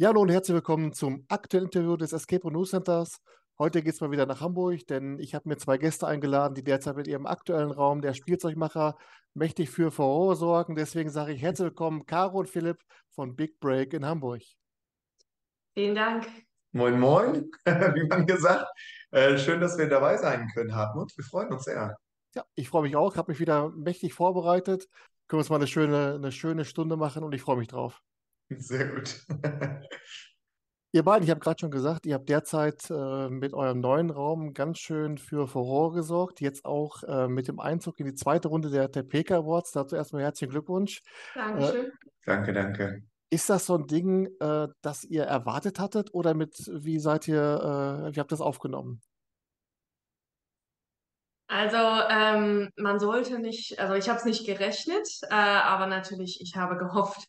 Ja, hallo und herzlich willkommen zum aktuellen Interview des Escape Room News Centers. Heute geht es mal wieder nach Hamburg, denn ich habe mir zwei Gäste eingeladen, die derzeit mit ihrem aktuellen Raum, der Spielzeugmacher, mächtig für Furore sorgen. Deswegen sage ich herzlich willkommen, Caro und Philipp von Big Break in Hamburg. Vielen Dank. Moin, moin, wie man gesagt. Äh, schön, dass wir dabei sein können, Hartmut. Wir freuen uns sehr. Ja, ich freue mich auch, habe mich wieder mächtig vorbereitet. Können wir uns mal eine schöne, eine schöne Stunde machen und ich freue mich drauf. Sehr gut. Ihr beiden, ich habe gerade schon gesagt, ihr habt derzeit äh, mit eurem neuen Raum ganz schön für Furore gesorgt. Jetzt auch äh, mit dem Einzug in die zweite Runde der, der PK Awards. Dazu erstmal herzlichen Glückwunsch. Dankeschön. Danke, danke. Ist das so ein Ding, äh, das ihr erwartet hattet oder mit, wie seid ihr, äh, wie habt ihr das aufgenommen? Also ähm, man sollte nicht, also ich habe es nicht gerechnet, äh, aber natürlich, ich habe gehofft,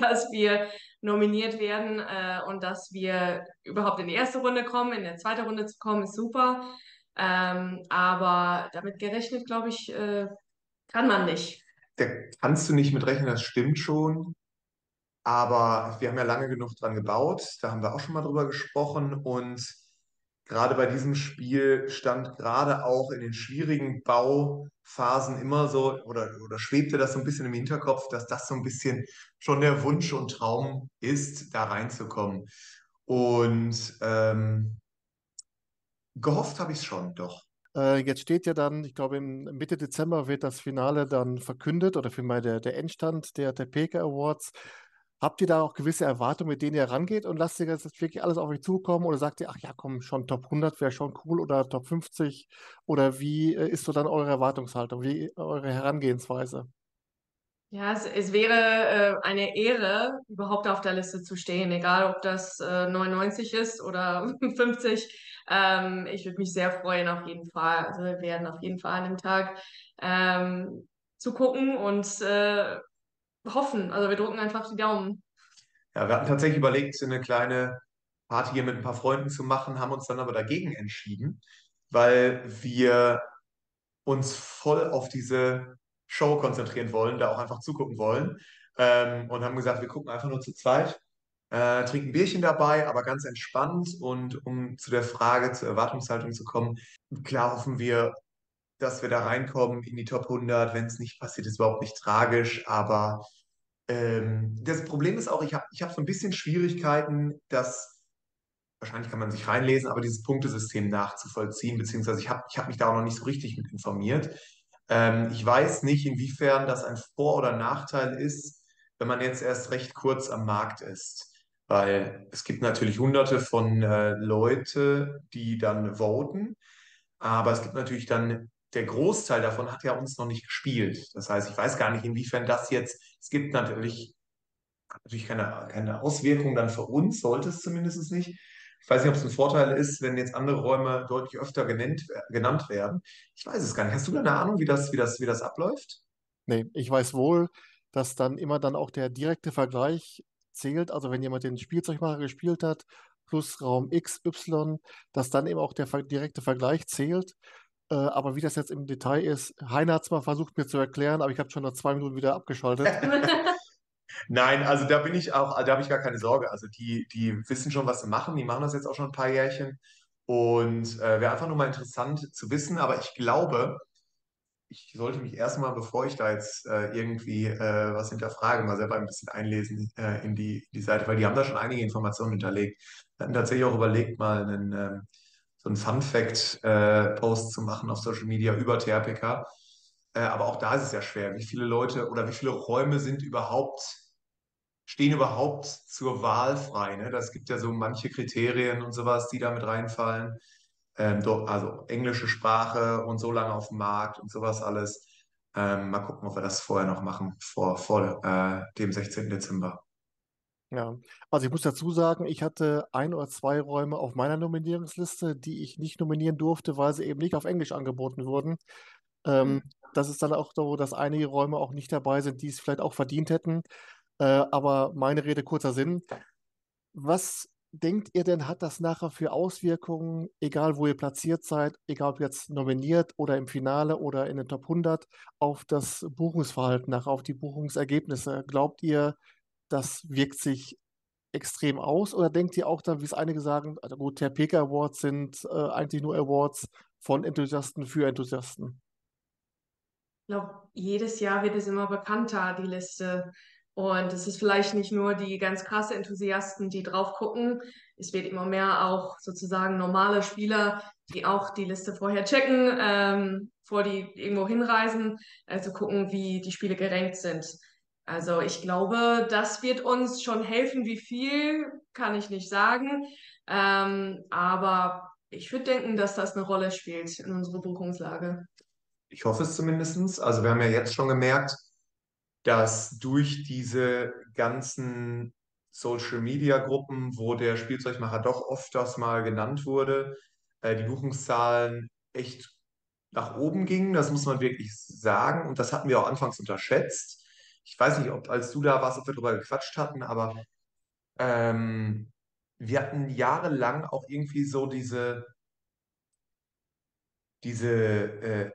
dass wir nominiert werden äh, und dass wir überhaupt in die erste Runde kommen. In der zweiten Runde zu kommen, ist super. Ähm, aber damit gerechnet, glaube ich, äh, kann man nicht. Da kannst du nicht mit rechnen, das stimmt schon. Aber wir haben ja lange genug dran gebaut. Da haben wir auch schon mal drüber gesprochen. Und gerade bei diesem Spiel stand gerade auch in den schwierigen Bauphasen immer so oder, oder schwebte das so ein bisschen im Hinterkopf, dass das so ein bisschen schon der Wunsch und Traum ist, da reinzukommen. Und ähm, gehofft habe ich es schon, doch. Äh, jetzt steht ja dann, ich glaube, Mitte Dezember wird das Finale dann verkündet oder vielmehr der, der Endstand der, der PK Awards. Habt ihr da auch gewisse Erwartungen, mit denen ihr rangeht und lasst ihr das jetzt wirklich alles auf euch zukommen oder sagt ihr, ach ja, komm, schon Top 100 wäre schon cool oder Top 50 oder wie äh, ist so dann eure Erwartungshaltung, wie eure Herangehensweise? Ja, es, es wäre äh, eine Ehre, überhaupt auf der Liste zu stehen, egal ob das äh, 99 ist oder 50. Ähm, ich würde mich sehr freuen, auf jeden Fall. Also wir werden auf jeden Fall an dem Tag ähm, zu gucken und äh, hoffen. Also wir drücken einfach die Daumen. Ja, wir hatten tatsächlich überlegt, eine kleine Party hier mit ein paar Freunden zu machen, haben uns dann aber dagegen entschieden, weil wir uns voll auf diese Show konzentrieren wollen, da auch einfach zugucken wollen. Ähm, und haben gesagt, wir gucken einfach nur zu zweit, äh, trinken Bierchen dabei, aber ganz entspannt. Und um zu der Frage, zur Erwartungshaltung zu kommen, klar hoffen wir, dass wir da reinkommen in die Top 100. Wenn es nicht passiert, ist überhaupt nicht tragisch, aber ähm, das Problem ist auch, ich habe ich hab so ein bisschen Schwierigkeiten, das, wahrscheinlich kann man sich reinlesen, aber dieses Punktesystem nachzuvollziehen, beziehungsweise ich habe ich hab mich da auch noch nicht so richtig mit informiert. Ähm, ich weiß nicht, inwiefern das ein Vor- oder Nachteil ist, wenn man jetzt erst recht kurz am Markt ist. Weil es gibt natürlich hunderte von äh, Leute, die dann voten, aber es gibt natürlich dann der Großteil davon hat ja uns noch nicht gespielt. Das heißt, ich weiß gar nicht, inwiefern das jetzt, es gibt natürlich, natürlich keine, keine Auswirkung dann für uns, sollte es zumindest nicht. Ich weiß nicht, ob es ein Vorteil ist, wenn jetzt andere Räume deutlich öfter genannt, genannt werden. Ich weiß es gar nicht. Hast du da eine Ahnung, wie das, wie das, wie das abläuft? Nee, ich weiß wohl, dass dann immer dann auch der direkte Vergleich zählt. Also wenn jemand den Spielzeugmacher gespielt hat, plus Raum X, Y, dass dann eben auch der direkte Vergleich zählt. Äh, aber wie das jetzt im Detail ist, Heiner hat es mal versucht mir zu erklären, aber ich habe schon nach zwei Minuten wieder abgeschaltet. Nein, also da bin ich auch, da habe ich gar keine Sorge. Also die, die wissen schon, was sie machen. Die machen das jetzt auch schon ein paar Jährchen. Und äh, wäre einfach nur mal interessant zu wissen. Aber ich glaube, ich sollte mich erstmal, bevor ich da jetzt äh, irgendwie äh, was hinterfrage, mal selber ein bisschen einlesen äh, in die, die Seite, weil die haben da schon einige Informationen hinterlegt. Wir hatten tatsächlich auch überlegt, mal einen, so einen Fun-Fact-Post zu machen auf Social Media über TRPK. Äh, aber auch da ist es ja schwer. Wie viele Leute oder wie viele Räume sind überhaupt, stehen überhaupt zur Wahl frei? Ne? Das gibt ja so manche Kriterien und sowas, die da mit reinfallen. Ähm, also englische Sprache und so lange auf dem Markt und sowas alles. Ähm, mal gucken, ob wir das vorher noch machen, vor, vor äh, dem 16. Dezember. Ja, also ich muss dazu sagen, ich hatte ein oder zwei Räume auf meiner Nominierungsliste, die ich nicht nominieren durfte, weil sie eben nicht auf Englisch angeboten wurden. Ähm, Mhm. das ist dann auch so, dass einige Räume auch nicht dabei sind, die es vielleicht auch verdient hätten. Äh, aber meine Rede, kurzer Sinn. Was denkt ihr denn, hat das nachher für Auswirkungen, egal wo ihr platziert seid, egal ob jetzt nominiert oder im Finale oder in den Top 100, auf das Buchungsverhalten nachher, auf die Buchungsergebnisse? Glaubt ihr, das wirkt sich extrem aus? Oder denkt ihr auch dann, wie es einige sagen, also gut, der PK Awards sind äh, eigentlich nur Awards von Enthusiasten für Enthusiasten? Ich glaube, jedes Jahr wird es immer bekannter, die Liste. Und es ist vielleicht nicht nur die ganz krasse Enthusiasten, die drauf gucken. Es wird immer mehr auch sozusagen normale Spieler, die auch die Liste vorher checken, ähm, vor die irgendwo hinreisen, also gucken, wie die Spiele gerankt sind. Also ich glaube, das wird uns schon helfen. Wie viel, kann ich nicht sagen. Ähm, aber ich würde denken, dass das eine Rolle spielt in unserer Buchungslage. Ich hoffe es zumindest. Also wir haben ja jetzt schon gemerkt, dass durch diese ganzen Social-Media-Gruppen, wo der Spielzeugmacher doch öfters mal genannt wurde, äh, die Buchungszahlen echt nach oben gingen. Das muss man wirklich sagen. Und das hatten wir auch anfangs unterschätzt. Ich weiß nicht, ob als du da warst, ob wir darüber gequatscht hatten, aber ähm, wir hatten jahrelang auch irgendwie so diese, diese äh,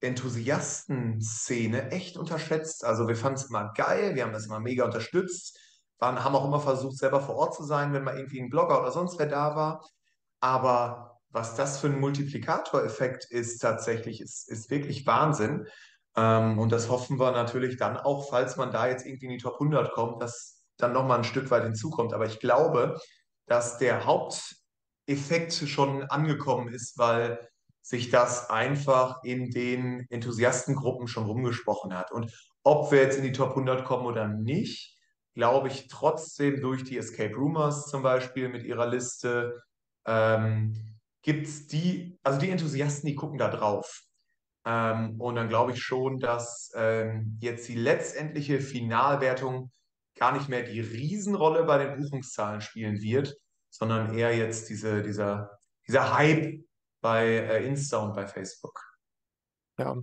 Enthusiasten-Szene echt unterschätzt. Also wir fanden es immer geil, wir haben das immer mega unterstützt, waren, haben auch immer versucht, selber vor Ort zu sein, wenn mal irgendwie ein Blogger oder sonst wer da war. Aber was das für ein Multiplikatoreffekt ist tatsächlich, ist, ist wirklich Wahnsinn. Ähm, und das hoffen wir natürlich dann auch, falls man da jetzt irgendwie in die Top 100 kommt, dass dann nochmal ein Stück weit hinzukommt. Aber ich glaube, dass der Haupteffekt schon angekommen ist, weil sich das einfach in den Enthusiastengruppen schon rumgesprochen hat. Und ob wir jetzt in die Top 100 kommen oder nicht, glaube ich trotzdem durch die Escape Rumors zum Beispiel mit ihrer Liste, ähm, gibt es die, also die Enthusiasten, die gucken da drauf. Ähm, und dann glaube ich schon, dass ähm, jetzt die letztendliche Finalwertung gar nicht mehr die Riesenrolle bei den Buchungszahlen spielen wird, sondern eher jetzt diese, dieser, dieser Hype bei äh, Insta und bei Facebook. Ja,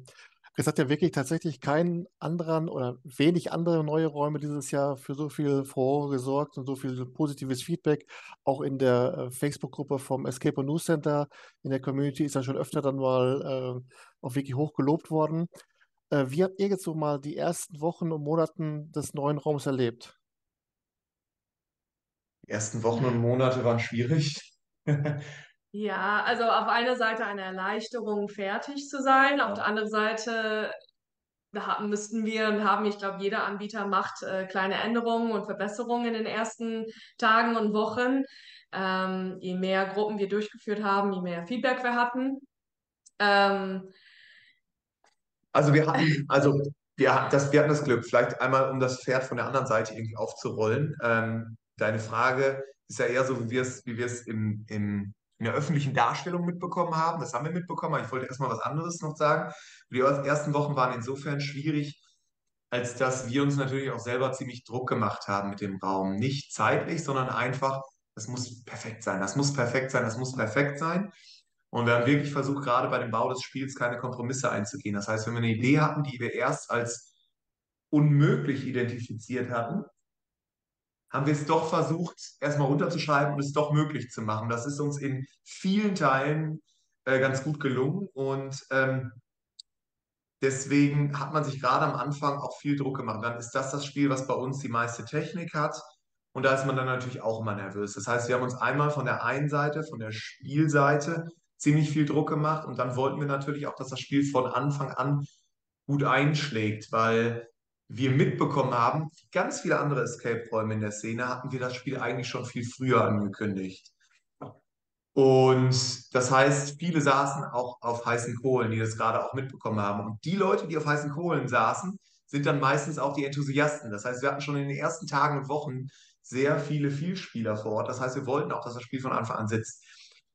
es hat ja wirklich tatsächlich keinen anderen oder wenig andere neue Räume dieses Jahr für so viel Furore gesorgt und so viel positives Feedback. Auch in der äh, Facebook-Gruppe vom Escape und News Center in der Community ist ja schon öfter dann mal äh, auch wirklich hoch gelobt worden. Äh, wie habt ihr jetzt so mal die ersten Wochen und Monaten des neuen Raums erlebt? Die ersten Wochen und Monate waren schwierig. Ja, also auf einer Seite eine Erleichterung, fertig zu sein, auf der anderen Seite da müssten wir und haben, ich glaube, jeder Anbieter macht äh, kleine Änderungen und Verbesserungen in den ersten Tagen und Wochen. Ähm, je mehr Gruppen wir durchgeführt haben, je mehr Feedback wir hatten. Ähm, also wir hatten, also wir, das, wir hatten das Glück, vielleicht einmal, um das Pferd von der anderen Seite irgendwie aufzurollen. Ähm, deine Frage ist ja eher so, wie wir es, wie wir es im, im in der öffentlichen Darstellung mitbekommen haben. Das haben wir mitbekommen, aber ich wollte erstmal was anderes noch sagen. Die ersten Wochen waren insofern schwierig, als dass wir uns natürlich auch selber ziemlich Druck gemacht haben mit dem Raum. Nicht zeitlich, sondern einfach, das muss perfekt sein, das muss perfekt sein, das muss perfekt sein. Und wir haben wirklich versucht, gerade bei dem Bau des Spiels keine Kompromisse einzugehen. Das heißt, wenn wir eine Idee hatten, die wir erst als unmöglich identifiziert hatten, haben wir es doch versucht, erstmal runterzuschreiben und es doch möglich zu machen. Das ist uns in vielen Teilen äh, ganz gut gelungen und ähm, deswegen hat man sich gerade am Anfang auch viel Druck gemacht. Dann ist das das Spiel, was bei uns die meiste Technik hat und da ist man dann natürlich auch immer nervös. Das heißt, wir haben uns einmal von der einen Seite, von der Spielseite, ziemlich viel Druck gemacht und dann wollten wir natürlich auch, dass das Spiel von Anfang an gut einschlägt, weil wir mitbekommen haben, ganz viele andere Escape-Räume in der Szene hatten wir das Spiel eigentlich schon viel früher angekündigt. Und das heißt, viele saßen auch auf heißen Kohlen, die das gerade auch mitbekommen haben. Und die Leute, die auf heißen Kohlen saßen, sind dann meistens auch die Enthusiasten. Das heißt, wir hatten schon in den ersten Tagen und Wochen sehr viele Vielspieler vor Ort. Das heißt, wir wollten auch, dass das Spiel von Anfang an sitzt.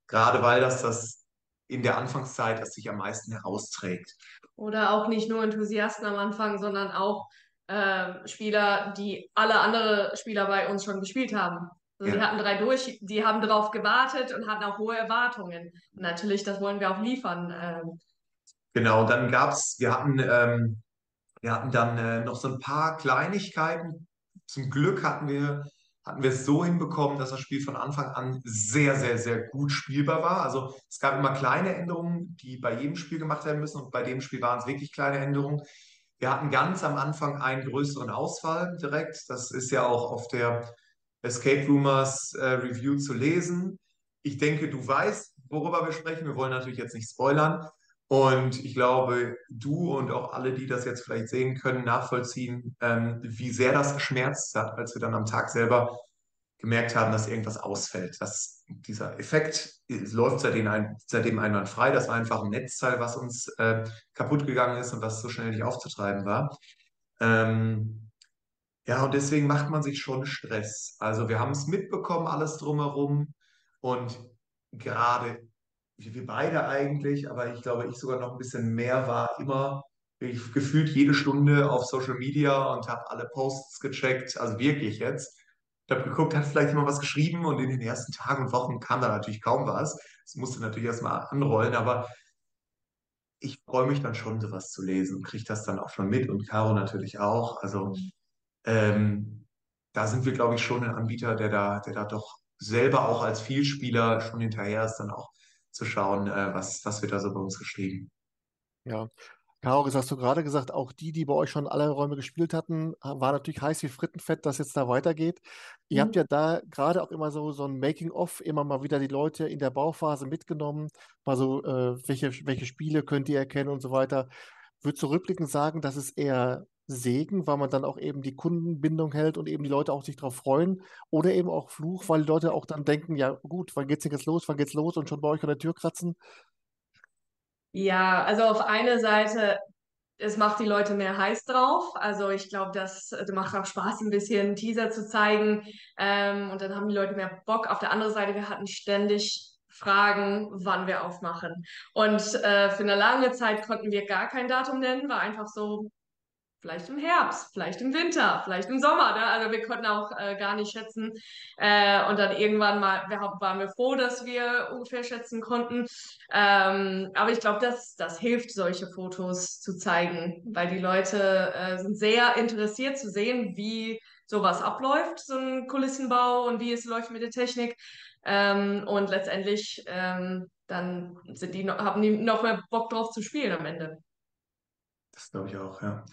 Gerade weil das das in der Anfangszeit das sich am meisten herausträgt. Oder auch nicht nur Enthusiasten am Anfang, sondern auch äh, Spieler, die alle andere Spieler bei uns schon gespielt haben. Also ja. die hatten drei durch, die haben darauf gewartet und hatten auch hohe Erwartungen. Und natürlich, das wollen wir auch liefern. Ähm. Genau, dann gab es, wir hatten, ähm, wir hatten dann äh, noch so ein paar Kleinigkeiten. Zum Glück hatten wir, hatten wir es so hinbekommen, dass das Spiel von Anfang an sehr, sehr, sehr gut spielbar war. Also es gab immer kleine Änderungen, die bei jedem Spiel gemacht werden müssen und bei dem Spiel waren es wirklich kleine Änderungen. Wir hatten ganz am Anfang einen größeren Ausfall direkt. Das ist ja auch auf der Escape Rumors äh, Review zu lesen. Ich denke, du weißt, worüber wir sprechen. Wir wollen natürlich jetzt nicht spoilern. Und ich glaube, du und auch alle, die das jetzt vielleicht sehen können, nachvollziehen, ähm, wie sehr das geschmerzt hat, als wir dann am Tag selber gemerkt haben, dass irgendwas ausfällt. Dass dieser Effekt läuft seitdem, ein, seitdem einwandfrei. Das war einfach ein Netzteil, was uns äh, kaputt gegangen ist und was so schnell nicht aufzutreiben war. Ähm, ja, und deswegen macht man sich schon Stress. Also wir haben es mitbekommen, alles drumherum. Und gerade wir beide eigentlich, aber ich glaube, ich sogar noch ein bisschen mehr war immer ich gefühlt jede Stunde auf Social Media und habe alle Posts gecheckt, also wirklich jetzt. Ich habe geguckt, hat vielleicht jemand was geschrieben und in den ersten Tagen und Wochen kam da natürlich kaum was. Es musste natürlich erstmal anrollen, aber ich freue mich dann schon, sowas zu lesen und kriege das dann auch schon mit und Caro natürlich auch. Also ähm, da sind wir, glaube ich, schon ein Anbieter, der da, der da doch selber auch als Vielspieler schon hinterher ist, dann auch zu schauen, äh, was, was wird da so bei uns geschrieben. Ja. Caro, das hast du gerade gesagt, auch die, die bei euch schon alle Räume gespielt hatten, war natürlich heiß wie Frittenfett, dass jetzt da weitergeht. Ihr habt Mhm. ja da gerade auch immer so, so ein Making-of, immer mal wieder die Leute in der Bauphase mitgenommen, mal so, äh, welche, welche Spiele könnt ihr erkennen und so weiter. Würdest du rückblickend sagen, das ist eher Segen, weil man dann auch eben die Kundenbindung hält und eben die Leute auch sich darauf freuen, oder eben auch Fluch, weil die Leute auch dann denken, ja gut, wann geht's denn jetzt los, wann geht's los und schon bei euch an der Tür kratzen? Ja, also auf eine Seite, es macht die Leute mehr heiß drauf. Also ich glaube, das äh, macht auch Spaß, ein bisschen Teaser zu zeigen. Ähm, und dann haben die Leute mehr Bock. Auf der anderen Seite, wir hatten ständig Fragen, wann wir aufmachen. Und äh, für eine lange Zeit konnten wir gar kein Datum nennen, war einfach so, Vielleicht im Herbst, vielleicht im Winter, vielleicht im Sommer. Ne? Also wir konnten auch äh, gar nicht schätzen. Äh, und dann irgendwann mal wir, waren wir froh, dass wir ungefähr schätzen konnten. Ähm, aber ich glaube, das, das hilft, solche Fotos zu zeigen, weil die Leute äh, sind sehr interessiert zu sehen, wie sowas abläuft, so ein Kulissenbau und wie es läuft mit der Technik. Ähm, und letztendlich ähm, dann sind die haben die noch mehr Bock drauf zu spielen am Ende. Das glaube ich auch, ja.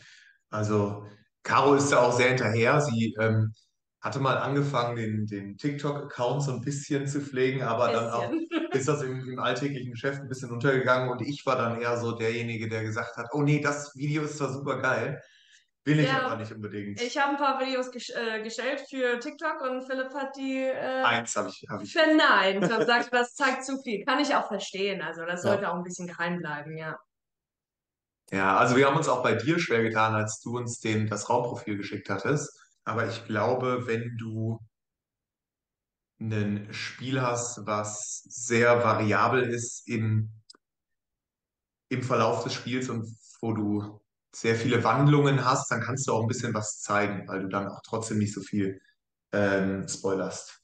Also, Caro ist da auch sehr hinterher. Sie ähm, hatte mal angefangen, den, den TikTok-Account so ein bisschen zu pflegen, aber dann auch ist das im, im alltäglichen Geschäft ein bisschen untergegangen und ich war dann eher so derjenige, der gesagt hat, oh nee, das Video ist zwar super geil, will ich aber Ja, nicht unbedingt. Ich habe ein paar Videos ges äh, gestellt für TikTok und Philipp hat die äh, Eins habe ich, habe ich. verneint und sagt, das zeigt zu viel. Kann ich auch verstehen. Also das Ja. sollte auch ein bisschen geheim bleiben, ja. Ja, also wir haben uns auch bei dir schwer getan, als du uns den, das Raumprofil geschickt hattest. Aber ich glaube, wenn du ein Spiel hast, was sehr variabel ist im, im Verlauf des Spiels und wo du sehr viele Wandlungen hast, dann kannst du auch ein bisschen was zeigen, weil du dann auch trotzdem nicht so viel ähm, spoilerst.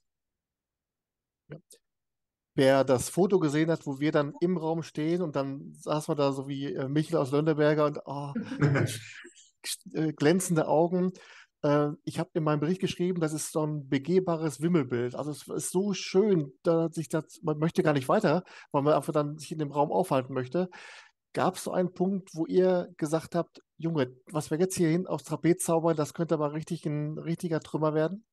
Wer das Foto gesehen hat, wo wir dann im Raum stehen und dann saß man da so wie äh, Michel aus Lönneberger und oh, äh, glänzende Augen. Äh, ich habe in meinem Bericht geschrieben, das ist so ein begehbares Wimmelbild. Also es ist so schön, da sich das, man möchte gar nicht weiter, weil man einfach dann sich in dem Raum aufhalten möchte. Gab es so einen Punkt, wo ihr gesagt habt, Junge, was wir jetzt hier hin aufs Trapez zaubern, das könnte aber richtig ein richtiger Trümmer werden?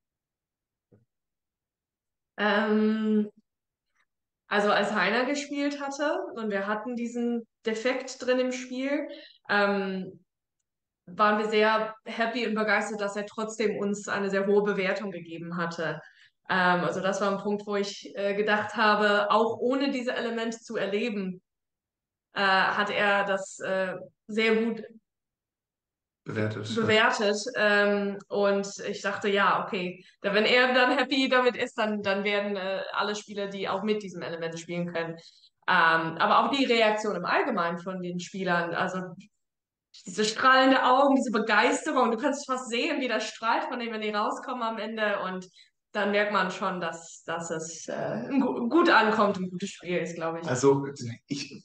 Ähm, also als Heiner gespielt hatte und wir hatten diesen Defekt drin im Spiel, ähm, waren wir sehr happy und begeistert, dass er trotzdem uns eine sehr hohe Bewertung gegeben hatte. Ähm, also das war ein Punkt, wo ich äh, gedacht habe, auch ohne diese Elemente zu erleben, äh, hat er das äh, sehr gut Bewertet. bewertet. Ähm, und ich dachte, ja, okay, wenn er dann happy damit ist, dann, dann werden äh, alle Spieler, die auch mit diesem Element spielen können. Ähm, aber auch die Reaktion im Allgemeinen von den Spielern, also diese strahlende Augen, diese Begeisterung, du kannst fast sehen, wie das strahlt von dem, wenn die rauskommen am Ende und dann merkt man schon, dass, dass es äh, gut ankommt, ein gutes Spiel ist, glaube ich. Also ich,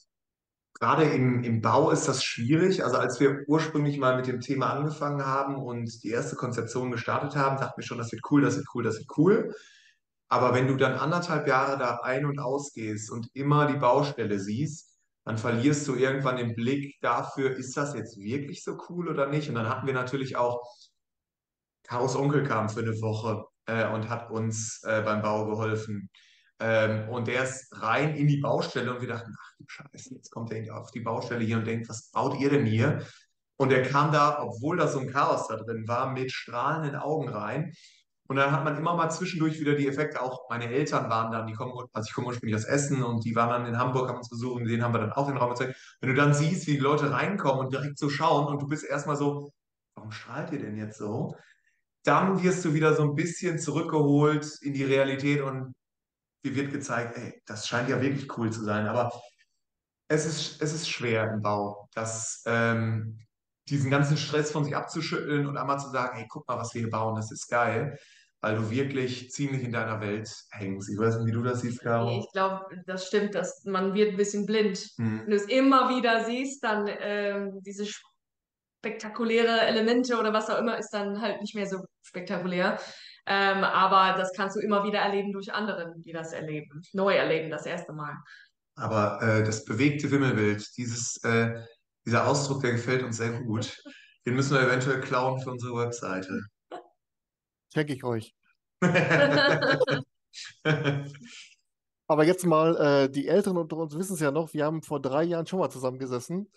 gerade im, im Bau ist das schwierig. Also als wir ursprünglich mal mit dem Thema angefangen haben und die erste Konzeption gestartet haben, dachten wir schon, das wird cool, das wird cool, das wird cool. Aber wenn du dann anderthalb Jahre da ein- und ausgehst und immer die Baustelle siehst, dann verlierst du irgendwann den Blick dafür, ist das jetzt wirklich so cool oder nicht? Und dann hatten wir natürlich auch, Karos Onkel kam für eine Woche äh, und hat uns äh, beim Bau geholfen. Ähm, und der ist rein in die Baustelle und wir dachten, ach du Scheiße, jetzt kommt er auf die Baustelle hier und denkt, was baut ihr denn hier? Und er kam da, obwohl da so ein Chaos da drin war, mit strahlenden Augen rein. Und dann hat man immer mal zwischendurch wieder die Effekte. Auch meine Eltern waren dann, die kommen, also ich komme ursprünglich aus Essen und die waren dann in Hamburg, haben uns besucht und den haben wir dann auch den Raum gezeigt. Wenn du dann siehst, wie die Leute reinkommen und direkt so schauen und du bist erstmal so, warum strahlt ihr denn jetzt so? Dann wirst du wieder so ein bisschen zurückgeholt in die Realität und dir wird gezeigt, ey, das scheint ja wirklich cool zu sein. Aber es ist, es ist schwer im Bau, das, ähm, diesen ganzen Stress von sich abzuschütteln und einmal zu sagen, hey, guck mal, was wir hier bauen, das ist geil, weil du wirklich ziemlich in deiner Welt hängst. Ich weiß nicht, wie du das siehst, Caro. Ich glaube, das stimmt, dass man wird ein bisschen blind. Hm. Wenn du es immer wieder siehst, dann ähm, diese spektakuläre Elemente oder was auch immer ist dann halt nicht mehr so spektakulär. Ähm, aber das kannst du immer wieder erleben durch anderen, die das erleben, neu erleben, das erste Mal. Aber äh, das bewegte Wimmelbild, dieses, äh, dieser Ausdruck, der gefällt uns sehr gut. Den müssen wir eventuell klauen für unsere Webseite. Schenke ich euch. Aber jetzt mal, äh, die Älteren unter uns wissen es ja noch, wir haben vor drei Jahren schon mal zusammengesessen.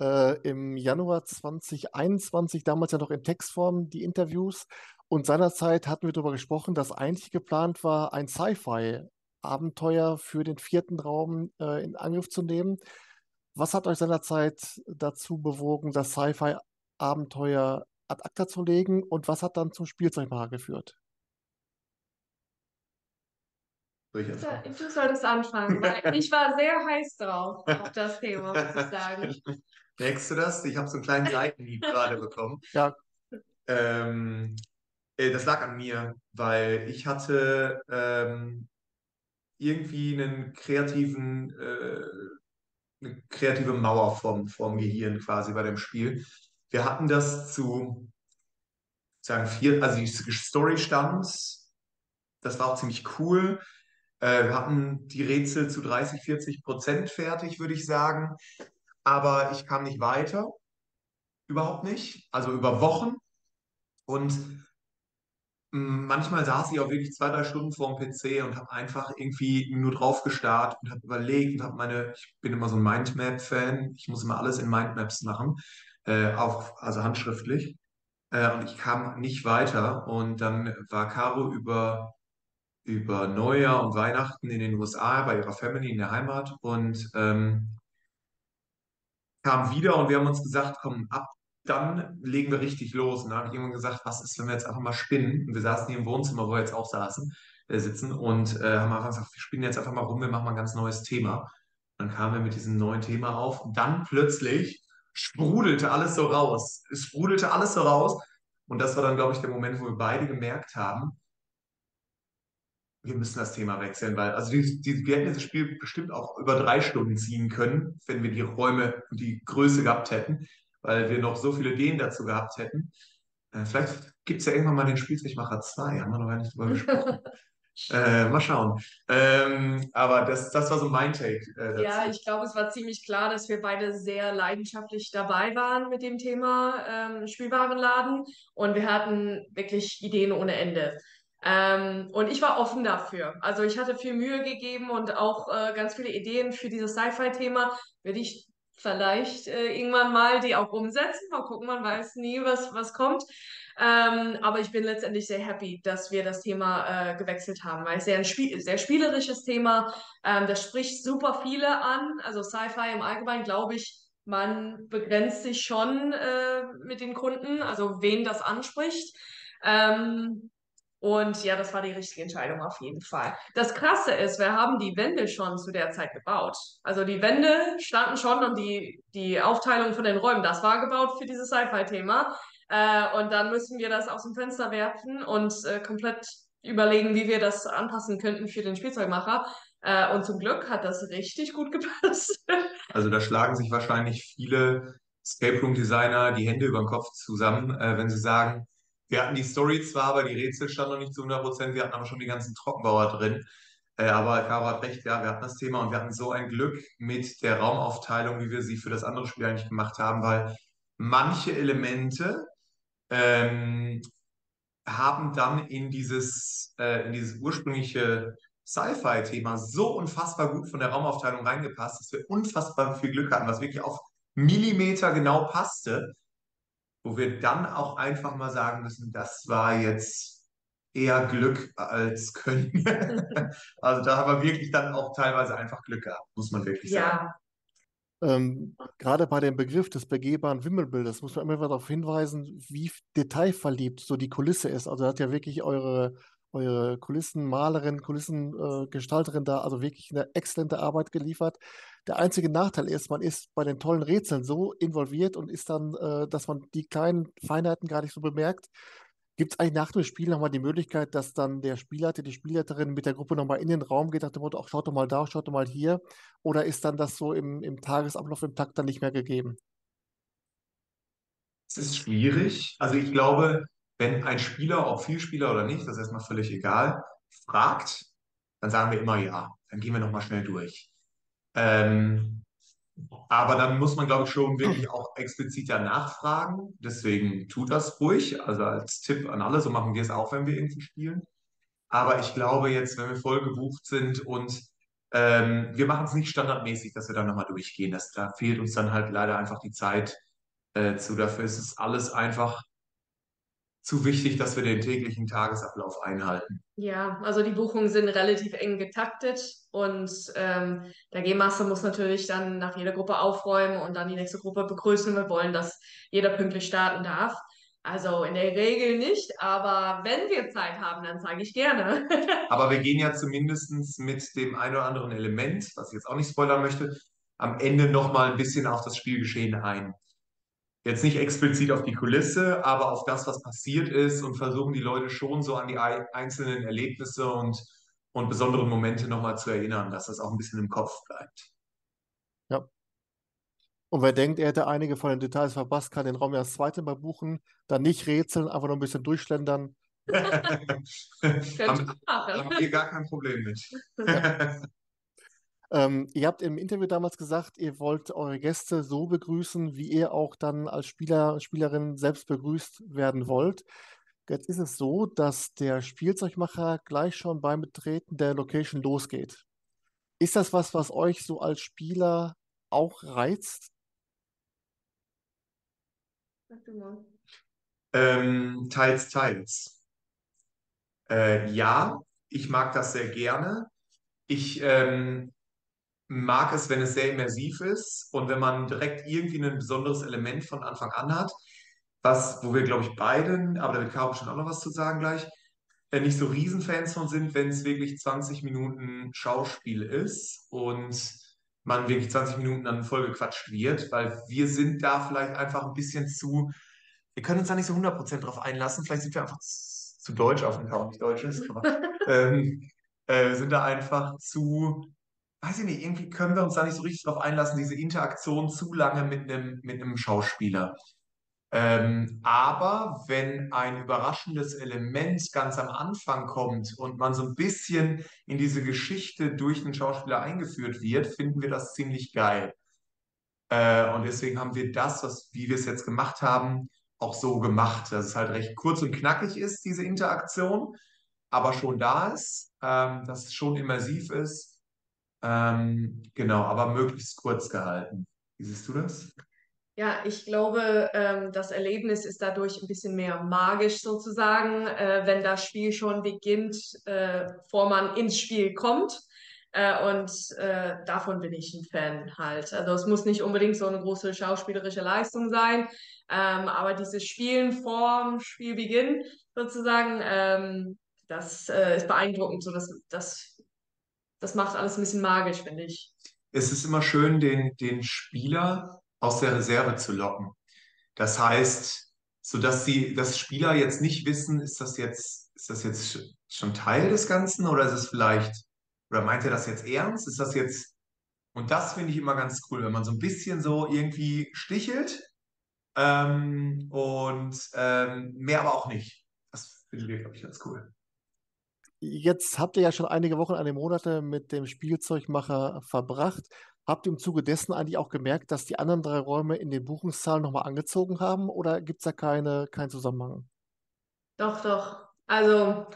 Äh, Im Januar 2021, damals ja noch in Textform, die Interviews. Und seinerzeit hatten wir darüber gesprochen, dass eigentlich geplant war, ein Sci-Fi-Abenteuer für den vierten Raum äh, in Angriff zu nehmen. Was hat euch seinerzeit dazu bewogen, das Sci-Fi-Abenteuer ad acta zu legen und was hat dann zum Spielzeugmacher geführt? Du solltest anfangen, weil ich war sehr heiß drauf auf das Thema, muss ich sagen. Merkst du das? Ich habe so einen kleinen Seitenhieb gerade bekommen. Ja, Ähm, äh, das lag an mir, weil ich hatte ähm, irgendwie einen kreativen, äh, eine kreative Mauer vom, vom Gehirn quasi bei dem Spiel. Wir hatten das zu sagen vier, also die Story stand, das war auch ziemlich cool. Äh, wir hatten die Rätsel zu 30, 40 Prozent fertig, würde ich sagen. Aber ich kam nicht weiter, überhaupt nicht. Also über Wochen. Und manchmal saß ich auch wirklich zwei, drei Stunden vor dem PC und habe einfach irgendwie nur drauf gestarrt und habe überlegt und habe meine, ich bin immer so ein Mindmap-Fan, ich muss immer alles in Mindmaps machen, äh, auch, also handschriftlich. Äh, und ich kam nicht weiter. Und dann war Caro über, über Neujahr und Weihnachten in den USA bei ihrer Family in der Heimat und ähm, kam wieder und wir haben uns gesagt, komm, ab dann legen wir richtig los. Und dann habe ich irgendwann gesagt, was ist, wenn wir jetzt einfach mal spinnen? Und wir saßen hier im Wohnzimmer, wo wir jetzt auch saßen, äh, sitzen und äh, haben einfach gesagt, wir spinnen jetzt einfach mal rum, wir machen mal ein ganz neues Thema. Dann kamen wir mit diesem neuen Thema auf und dann plötzlich sprudelte alles so raus. Es sprudelte alles so raus. Und das war dann, glaube ich, der Moment, wo wir beide gemerkt haben, wir müssen das Thema wechseln, weil also die, die, wir hätten dieses Spiel bestimmt auch über drei Stunden ziehen können, wenn wir die Räume und die Größe gehabt hätten, weil wir noch so viele Ideen dazu gehabt hätten. Äh, vielleicht gibt es ja irgendwann mal den Spielzeugmacher 2, haben wir noch gar nicht drüber gesprochen. Äh, mal schauen. Ähm, aber das, das war so mein Take äh, Ja, ich glaube, es war ziemlich klar, dass wir beide sehr leidenschaftlich dabei waren mit dem Thema ähm, Spielwarenladen und wir hatten wirklich Ideen ohne Ende. Ähm, und ich war offen dafür. Also ich hatte viel Mühe gegeben und auch äh, ganz viele Ideen für dieses Sci-Fi-Thema. Werde ich vielleicht äh, irgendwann mal die auch umsetzen. Mal gucken, man weiß nie, was, was kommt. Ähm, aber ich bin letztendlich sehr happy, dass wir das Thema äh, gewechselt haben, weil es sehr ein Spiel, sehr spielerisches Thema ähm, das spricht super viele an. Also Sci-Fi im Allgemeinen, glaube ich, man begrenzt sich schon äh, mit den Kunden, also wen das anspricht. Ähm, und ja, das war die richtige Entscheidung auf jeden Fall. Das Krasse ist, wir haben die Wände schon zu der Zeit gebaut. Also die Wände standen schon und die, die Aufteilung von den Räumen, das war gebaut für dieses Sci-Fi-Thema. Äh, und dann müssen wir das aus dem Fenster werfen und äh, komplett überlegen, wie wir das anpassen könnten für den Spielzeugmacher. Äh, und zum Glück hat das richtig gut gepasst. Also da schlagen sich wahrscheinlich viele Escape Room Designer die Hände über den Kopf zusammen, äh, wenn sie sagen, wir hatten die Story zwar, aber die Rätsel standen noch nicht zu 100 Prozent, wir hatten aber schon die ganzen Trockenbauer drin. Äh, aber Caro hat recht, ja, wir hatten das Thema und wir hatten so ein Glück mit der Raumaufteilung, wie wir sie für das andere Spiel eigentlich gemacht haben, weil manche Elemente ähm, haben dann in dieses, äh, in dieses ursprüngliche Sci-Fi-Thema so unfassbar gut von der Raumaufteilung reingepasst, dass wir unfassbar viel Glück hatten, was wirklich auf Millimeter genau passte, wo wir dann auch einfach mal sagen müssen, das war jetzt eher Glück als Können. also da haben wir wirklich dann auch teilweise einfach Glück gehabt, muss man wirklich sagen. Ja, Ähm, gerade bei dem Begriff des begehbaren Wimmelbildes muss man immer wieder darauf hinweisen, wie detailverliebt so die Kulisse ist. Also hat ja wirklich eure, eure Kulissenmalerin, Kulissengestalterin da also wirklich eine exzellente Arbeit geliefert. Der einzige Nachteil ist, man ist bei den tollen Rätseln so involviert und ist dann, äh, dass man die kleinen Feinheiten gar nicht so bemerkt. Gibt es eigentlich nach dem Spiel nochmal die Möglichkeit, dass dann der Spielleiter, die Spielleiterin mit der Gruppe nochmal in den Raum geht, nach dem Motto, ach, schaut doch mal da, schaut doch mal hier? Oder ist dann das so im, im Tagesablauf, im Takt dann nicht mehr gegeben? Es ist schwierig. Also ich glaube, wenn ein Spieler, ob Vielspieler oder nicht, das ist erstmal völlig egal, fragt, dann sagen wir immer ja. Dann gehen wir nochmal schnell durch. Ähm, aber dann muss man, glaube ich, schon wirklich auch expliziter nachfragen. Deswegen tut das ruhig. Also als Tipp an alle, so machen wir es auch, wenn wir irgendwie spielen. Aber ich glaube jetzt, wenn wir voll gebucht sind und ähm, wir machen es nicht standardmäßig, dass wir dann nochmal durchgehen. Das, da fehlt uns dann halt leider einfach die Zeit äh, zu. Dafür ist es alles einfach zu wichtig, dass wir den täglichen Tagesablauf einhalten. ja, also die Buchungen sind relativ eng getaktet und ähm, der Game Master muss natürlich dann nach jeder Gruppe aufräumen und dann die nächste Gruppe begrüßen. Wir wollen, dass jeder pünktlich starten darf. Also in der Regel nicht, aber wenn wir Zeit haben, dann zeige ich gerne. Aber wir gehen ja zumindest mit dem ein oder anderen Element, was ich jetzt auch nicht spoilern möchte, am Ende nochmal ein bisschen auf das Spielgeschehen ein. Jetzt nicht explizit auf die Kulisse, aber auf das, was passiert ist und versuchen die Leute schon so an die ei- einzelnen Erlebnisse und, und besonderen Momente nochmal zu erinnern, dass das auch ein bisschen im Kopf bleibt. Ja. Und wer denkt, er hätte einige von den Details verpasst, kann den Raum ja das zweite Mal buchen. Dann nicht rätseln, einfach nur ein bisschen durchschlendern. haben, haben wir gar kein Problem mit. Ähm, ihr habt im Interview damals gesagt, ihr wollt eure Gäste so begrüßen, wie ihr auch dann als Spieler, Spielerin selbst begrüßt werden wollt. Jetzt ist es so, dass der Spielzeugmacher gleich schon beim Betreten der Location losgeht. Ist das was, was euch so als Spieler auch reizt? Sag du mal. Ähm, teils, teils. Äh, ja, ich mag das sehr gerne. Ich ähm, mag es, wenn es sehr immersiv ist und wenn man direkt irgendwie ein besonderes Element von Anfang an hat, was, wo wir, glaube ich, beiden, aber da wird Caro bestimmt auch noch was zu sagen gleich, äh, nicht so Riesenfans von sind, wenn es wirklich 20 Minuten Schauspiel ist und man wirklich 20 Minuten dann vollgequatscht wird, weil wir sind da vielleicht einfach ein bisschen zu, wir können uns da nicht so 100% drauf einlassen, vielleicht sind wir einfach zu, zu deutsch, auch wenn Caro nicht deutsch ist, aber ähm, äh, sind da einfach zu weiß ich nicht, irgendwie können wir uns da nicht so richtig drauf einlassen, diese Interaktion zu lange mit einem, mit Schauspieler. Ähm, aber wenn ein überraschendes Element ganz am Anfang kommt und man so ein bisschen in diese Geschichte durch den Schauspieler eingeführt wird, finden wir das ziemlich geil. Äh, und deswegen haben wir das, was, wie wir es jetzt gemacht haben, auch so gemacht, dass es halt recht kurz und knackig ist, diese Interaktion, aber schon da ist, ähm, dass es schon immersiv ist ähm, genau, aber möglichst kurz gehalten. Wie siehst du das? Ja, ich glaube, ähm, das Erlebnis ist dadurch ein bisschen mehr magisch sozusagen, äh, wenn das Spiel schon beginnt, äh, bevor man ins Spiel kommt. Äh, und äh, davon bin ich ein Fan halt. Also es muss nicht unbedingt so eine große schauspielerische Leistung sein, ähm, aber dieses Spielen vorm Spielbeginn sozusagen, ähm, das äh, ist beeindruckend. So, das, das, das macht alles ein bisschen magisch, finde ich. Es ist immer schön, den, den Spieler aus der Reserve zu locken. Das heißt, sodass die, dass Spieler jetzt nicht wissen, ist das jetzt, ist das jetzt schon Teil des Ganzen oder ist es vielleicht, oder meint er das jetzt ernst? Ist das jetzt, und das finde ich immer ganz cool, wenn man so ein bisschen so irgendwie stichelt ähm, und ähm, mehr aber auch nicht. Das finde ich, glaube ich, ganz cool. Jetzt habt ihr ja schon einige Wochen, einige Monate mit dem Spielzeugmacher verbracht. Habt ihr im Zuge dessen eigentlich auch gemerkt, dass die anderen drei Räume in den Buchungszahlen nochmal angezogen haben oder gibt es da keine, keinen Zusammenhang? Doch, doch. Also,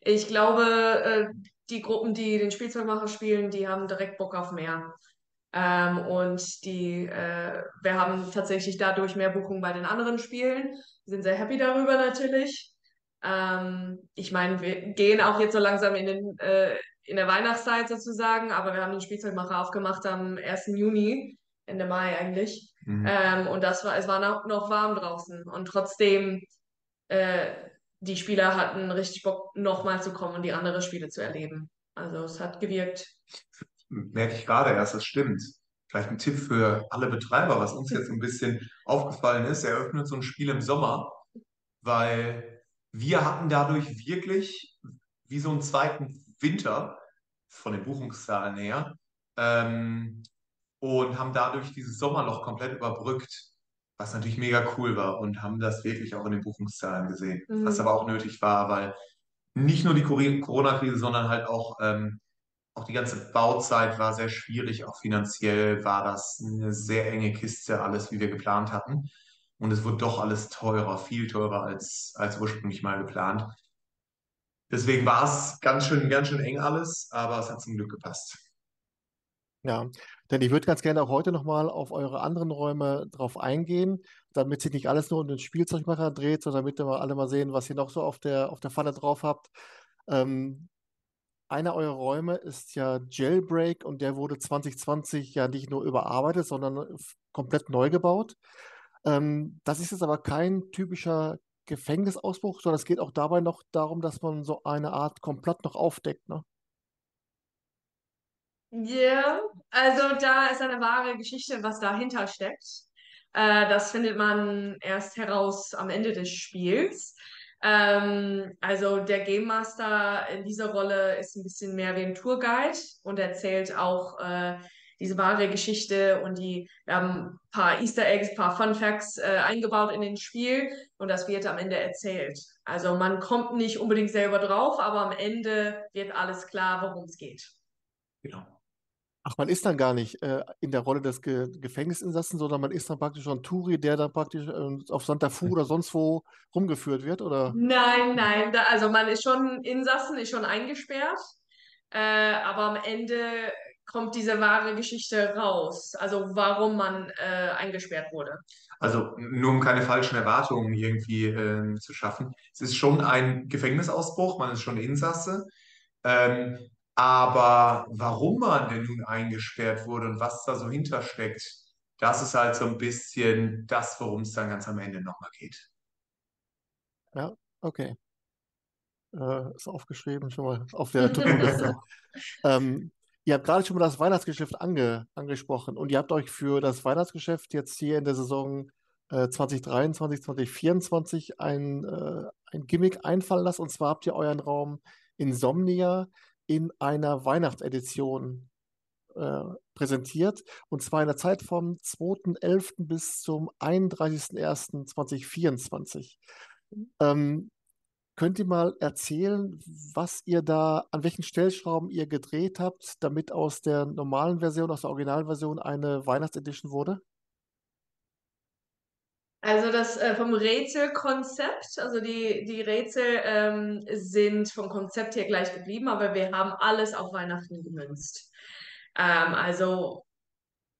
ich glaube, äh, die Gruppen, die den Spielzeugmacher spielen, die haben direkt Bock auf mehr. Ähm, und die, äh, wir haben tatsächlich dadurch mehr Buchungen bei den anderen Spielen. Wir sind sehr happy darüber natürlich. Ähm, ich meine, wir gehen auch jetzt so langsam in, den, äh, in der Weihnachtszeit sozusagen, aber wir haben den Spielzeugmacher aufgemacht am 1. Juni, Ende Mai eigentlich. Mhm. Ähm, und das war, es war noch, noch warm draußen. Und trotzdem, äh, die Spieler hatten richtig Bock, nochmal zu kommen und die anderen Spiele zu erleben. Also es hat gewirkt. Merke ich gerade erst, das stimmt. Vielleicht ein Tipp für alle Betreiber, was uns jetzt ein bisschen aufgefallen ist, eröffnet so ein Spiel im Sommer, weil wir hatten dadurch wirklich wie so einen zweiten Winter von den Buchungszahlen her ähm, und haben dadurch dieses Sommerloch komplett überbrückt, was natürlich mega cool war und haben das wirklich auch in den Buchungszahlen gesehen, Mhm. was aber auch nötig war, weil nicht nur die Corona-Krise, sondern halt auch, ähm, auch die ganze Bauzeit war sehr schwierig. Auch finanziell war das eine sehr enge Kiste, alles wie wir geplant hatten. Und es wurde doch alles teurer, viel teurer als, als ursprünglich mal geplant. Deswegen war es ganz schön, ganz schön eng alles, aber es hat zum Glück gepasst. Ja, denn ich würde ganz gerne auch heute nochmal auf eure anderen Räume drauf eingehen, damit sich nicht alles nur um den Spielzeugmacher dreht, sondern damit wir alle mal sehen, was ihr noch so auf der, auf der Pfanne drauf habt. Ähm, einer eurer Räume ist ja Jailbreak und der wurde 2020 ja nicht nur überarbeitet, sondern komplett neu gebaut. Ähm, das ist jetzt aber kein typischer Gefängnisausbruch, sondern es geht auch dabei noch darum, dass man so eine Art Komplott noch aufdeckt, ne? Ja, also da ist eine wahre Geschichte, was dahinter steckt. Äh, das findet man erst heraus am Ende des Spiels. Ähm, also der Game Master in dieser Rolle ist ein bisschen mehr wie ein Tourguide und erzählt auch äh, diese wahre Geschichte und die wir haben ein paar Easter Eggs, ein paar Fun Facts äh, eingebaut in den Spiel und das wird am Ende erzählt. Also man kommt nicht unbedingt selber drauf, aber am Ende wird alles klar, worum es geht. Genau. Ach, man ist dann gar nicht äh, in der Rolle des Ge Gefängnisinsassen, sondern man ist dann praktisch schon Touri, der dann praktisch äh, auf Santa Fu oder sonst wo rumgeführt wird, oder? Nein, nein, da, also man ist schon Insassen, ist schon eingesperrt, äh, aber am Ende kommt diese wahre Geschichte raus, also warum man äh, eingesperrt wurde. Also nur um keine falschen Erwartungen irgendwie ähm, zu schaffen. Es ist schon ein Gefängnisausbruch, man ist schon Insasse. Ähm, aber warum man denn nun eingesperrt wurde und was da so hintersteckt, das ist halt so ein bisschen das, worum es dann ganz am Ende nochmal geht. Ja, okay. Äh, ist aufgeschrieben, schon mal auf der To-Do-Liste. ähm, ihr habt gerade schon mal das Weihnachtsgeschäft ange angesprochen und ihr habt euch für das Weihnachtsgeschäft jetzt hier in der Saison äh, 2023, 2024 ein, äh, ein Gimmick einfallen lassen. Und zwar habt ihr euren Raum Insomnia in einer Weihnachtsedition äh, präsentiert. Und zwar in der Zeit vom 2.11. bis zum 31.01.2024. Ähm, könnt ihr mal erzählen, was ihr da, an welchen Stellschrauben ihr gedreht habt, damit aus der normalen Version, aus der Originalversion eine Weihnachtsedition wurde? Also das äh, vom Rätselkonzept, also die, die Rätsel ähm, sind vom Konzept her gleich geblieben, aber wir haben alles auf Weihnachten gemünzt. Ähm, also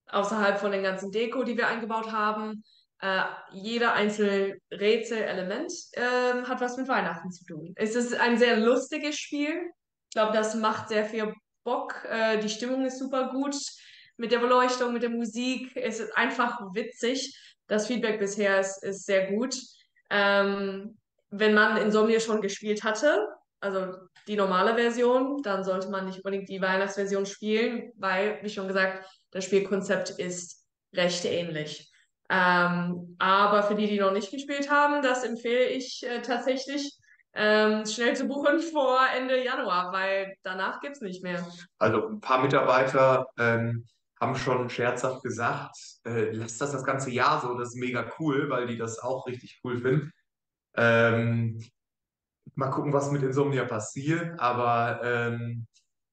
außerhalb von den ganzen Deko, die wir eingebaut haben, äh, jeder einzelne Rätselelement ähm, hat was mit Weihnachten zu tun. Es ist ein sehr lustiges Spiel. Ich glaube, das macht sehr viel Bock. Äh, die Stimmung ist super gut mit der Beleuchtung, mit der Musik. Es ist einfach witzig. Das Feedback bisher ist, ist sehr gut. Ähm, wenn man Insomnia schon gespielt hatte, also die normale Version, dann sollte man nicht unbedingt die Weihnachtsversion spielen, weil, wie schon gesagt, das Spielkonzept ist recht ähnlich. Ähm, aber für die, die noch nicht gespielt haben, das empfehle ich äh, tatsächlich ähm, schnell zu buchen vor Ende Januar, weil danach gibt es nicht mehr. Also ein paar Mitarbeiter ähm, haben schon scherzhaft gesagt, äh, lasst das das ganze Jahr so, das ist mega cool, weil die das auch richtig cool finden. Ähm, mal gucken, was mit Insomnia passiert, aber ähm,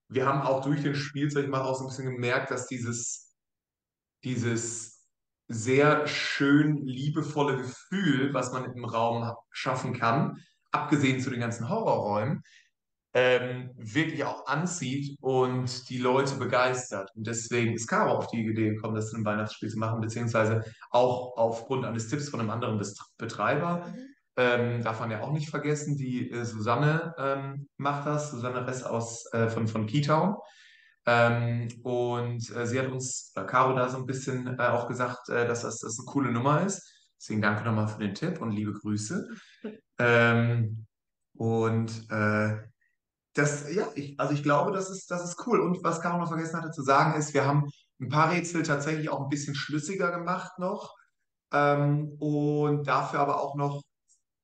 wir haben auch durch den Spielzeug mal auch so ein bisschen gemerkt, dass dieses, dieses sehr schön liebevolle Gefühl, was man im Raum schaffen kann, abgesehen zu den ganzen Horrorräumen, ähm, wirklich auch anzieht und die Leute begeistert. Und deswegen ist Caro auf die Idee gekommen, das ein Weihnachtsspiel zu machen, beziehungsweise auch aufgrund eines Tipps von einem anderen Betreiber. Mhm. Ähm, darf man ja auch nicht vergessen, die äh, Susanne ähm, macht das, Susanne Ress aus, äh, von, von Keytown. Ähm, und äh, sie hat uns, äh, Caro, da so ein bisschen äh, auch gesagt, äh, dass das, das eine coole Nummer ist. Deswegen danke nochmal für den Tipp und liebe Grüße. Ähm, und äh, das, ja, ich, also ich glaube, das ist, das ist cool. Und was Caro noch vergessen hatte zu sagen, ist, wir haben ein paar Rätsel tatsächlich auch ein bisschen schlüssiger gemacht noch. Ähm, und dafür aber auch noch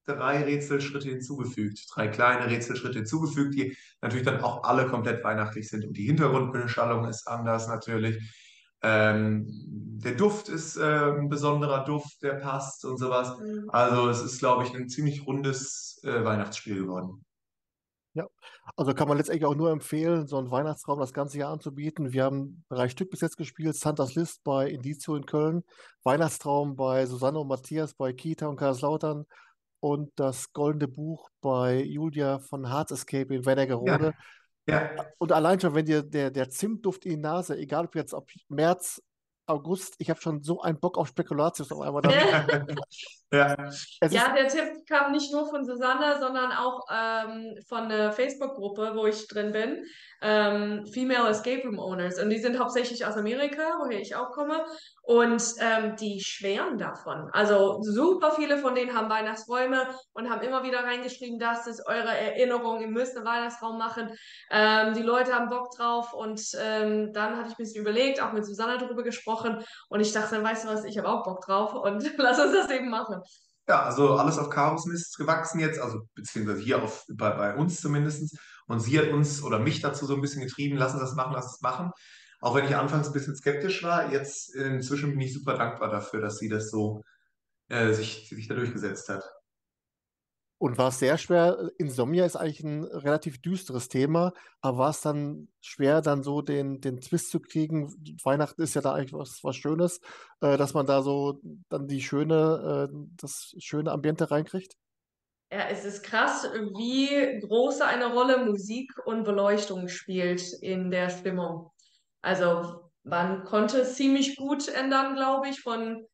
drei Rätselschritte hinzugefügt, drei kleine Rätselschritte hinzugefügt, die natürlich dann auch alle komplett weihnachtlich sind. Und die Hintergrundbeschallung ist anders natürlich. Ähm, der Duft ist äh, ein besonderer Duft, der passt und sowas. Mhm. Also es ist, glaube ich, ein ziemlich rundes äh, Weihnachtsspiel geworden. Ja, also kann man letztendlich auch nur empfehlen, so einen Weihnachtsraum das ganze Jahr anzubieten. Wir haben drei Stück bis jetzt gespielt: Santas List bei Indizio in Köln, Weihnachtstraum bei Susanne und Matthias bei Kita und Karlslautern und das Goldene Buch bei Julia von Heart Escape in Wernigerode. Ja. ja. Und allein schon, wenn dir der, der Zimtduft in die Nase, egal ob jetzt ab März, August, ich habe schon so einen Bock auf Spekulatius auf einmal. ja, ja der Tipp kam nicht nur von Susanne, sondern auch ähm, von einer Facebook-Gruppe, wo ich drin bin ähm, Female Escape Room Owners. Und die sind hauptsächlich aus Amerika, woher ich auch komme. Und ähm, die schwärmen davon. Also super viele von denen haben Weihnachtsräume und haben immer wieder reingeschrieben, das ist eure Erinnerung, ihr müsst einen Weihnachtsraum machen. Ähm, die Leute haben Bock drauf. Und ähm, dann hatte ich ein bisschen überlegt, auch mit Susanna darüber gesprochen. Und ich dachte, weißt du was, ich habe auch Bock drauf und lass uns das eben machen. Ja, also alles auf Karos Mist gewachsen jetzt, also beziehungsweise hier auf, bei, bei uns zumindest. Und sie hat uns oder mich dazu so ein bisschen getrieben, lass uns das machen, lass uns das machen. Auch wenn ich anfangs ein bisschen skeptisch war, jetzt inzwischen bin ich super dankbar dafür, dass sie das so äh, sich, sich da durchgesetzt hat. Und war es sehr schwer, Insomnia ist eigentlich ein relativ düsteres Thema, aber war es dann schwer, dann so den, den Twist zu kriegen? Weihnachten ist ja da eigentlich was, was Schönes, äh, dass man da so dann die schöne, äh, das schöne Ambiente reinkriegt? Ja, es ist krass, wie große eine Rolle Musik und Beleuchtung spielt in der Stimmung. Also man konnte es ziemlich gut ändern, glaube ich, von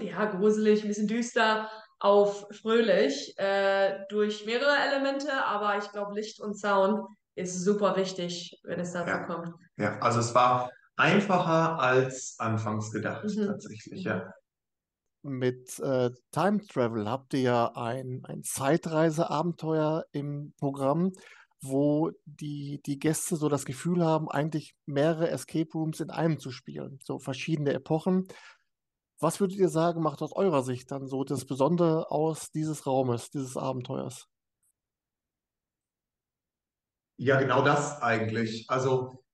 ja, gruselig, ein bisschen düster auf fröhlich äh, durch mehrere Elemente, aber ich glaube, Licht und Sound ist super wichtig, wenn es dazu ja. kommt. Ja, also es war einfacher als anfangs gedacht, mhm. tatsächlich, ja. Mit äh, Time Travel habt ihr ja ein, ein Zeitreiseabenteuer im Programm, wo die, die Gäste so das Gefühl haben, eigentlich mehrere Escape Rooms in einem zu spielen, so verschiedene Epochen. Was würdet ihr sagen, macht aus eurer Sicht dann so das Besondere aus dieses Raumes, dieses Abenteuers? Ja, genau das eigentlich. Also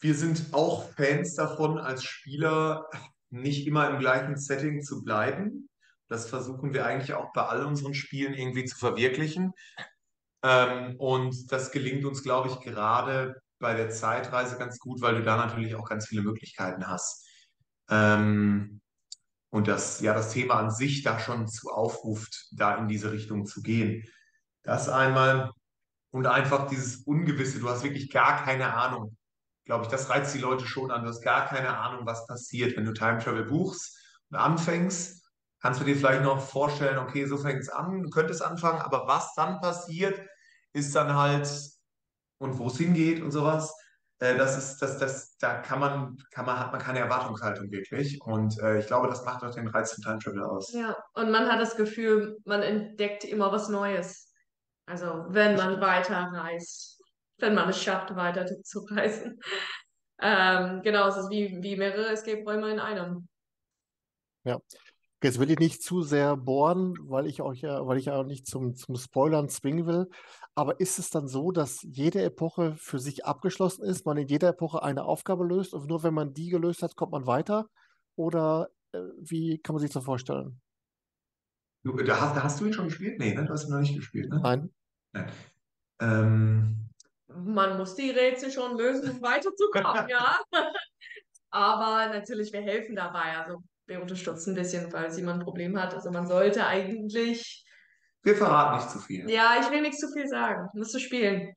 wir sind auch Fans davon, als Spieler nicht immer im gleichen Setting zu bleiben. Das versuchen wir eigentlich auch bei all unseren Spielen irgendwie zu verwirklichen. Ähm, und das gelingt uns, glaube ich, gerade bei der Zeitreise ganz gut, weil du da natürlich auch ganz viele Möglichkeiten hast. Ähm, und das, ja, das Thema an sich da schon zu aufruft, da in diese Richtung zu gehen. Das einmal und einfach dieses Ungewisse, du hast wirklich gar keine Ahnung, glaube ich, das reizt die Leute schon an. Du hast gar keine Ahnung, was passiert, wenn du Time Travel buchst und anfängst. Kannst du dir vielleicht noch vorstellen, okay, so fängt es an, du könntest anfangen, aber was dann passiert, ist dann halt und wo es hingeht und sowas. Äh, das ist, das, das, da kann man, kann man, hat man keine Erwartungshaltung wirklich. Und äh, ich glaube, das macht auch den Reiz von Time Travel aus. Ja, und man hat das Gefühl, man entdeckt immer was Neues. Also, wenn man weiterreist wenn man es schafft, weiter zu reisen. Ähm, genau, es ist wie, wie mehrere Escape-Räume in einem. Ja. Jetzt will ich nicht zu sehr bohren, weil ich euch ja, weil ich ja auch nicht zum, zum Spoilern zwingen will. Aber ist es dann so, dass jede Epoche für sich abgeschlossen ist, man in jeder Epoche eine Aufgabe löst und nur wenn man die gelöst hat, kommt man weiter? Oder äh, wie kann man sich das vorstellen? Du, da, hast, da hast du ihn schon gespielt? Nee, ne? du hast ihn noch nicht gespielt, ne? Nein. Nein. Ähm, man muss die Rätsel schon lösen, um weiterzukommen, ja. Aber natürlich, wir helfen dabei. Also wir unterstützen ein bisschen, weil jemand ein Problem hat. Also man sollte eigentlich Wir verraten nicht zu viel. Ja, ich will nicht zu viel sagen. Musst du spielen.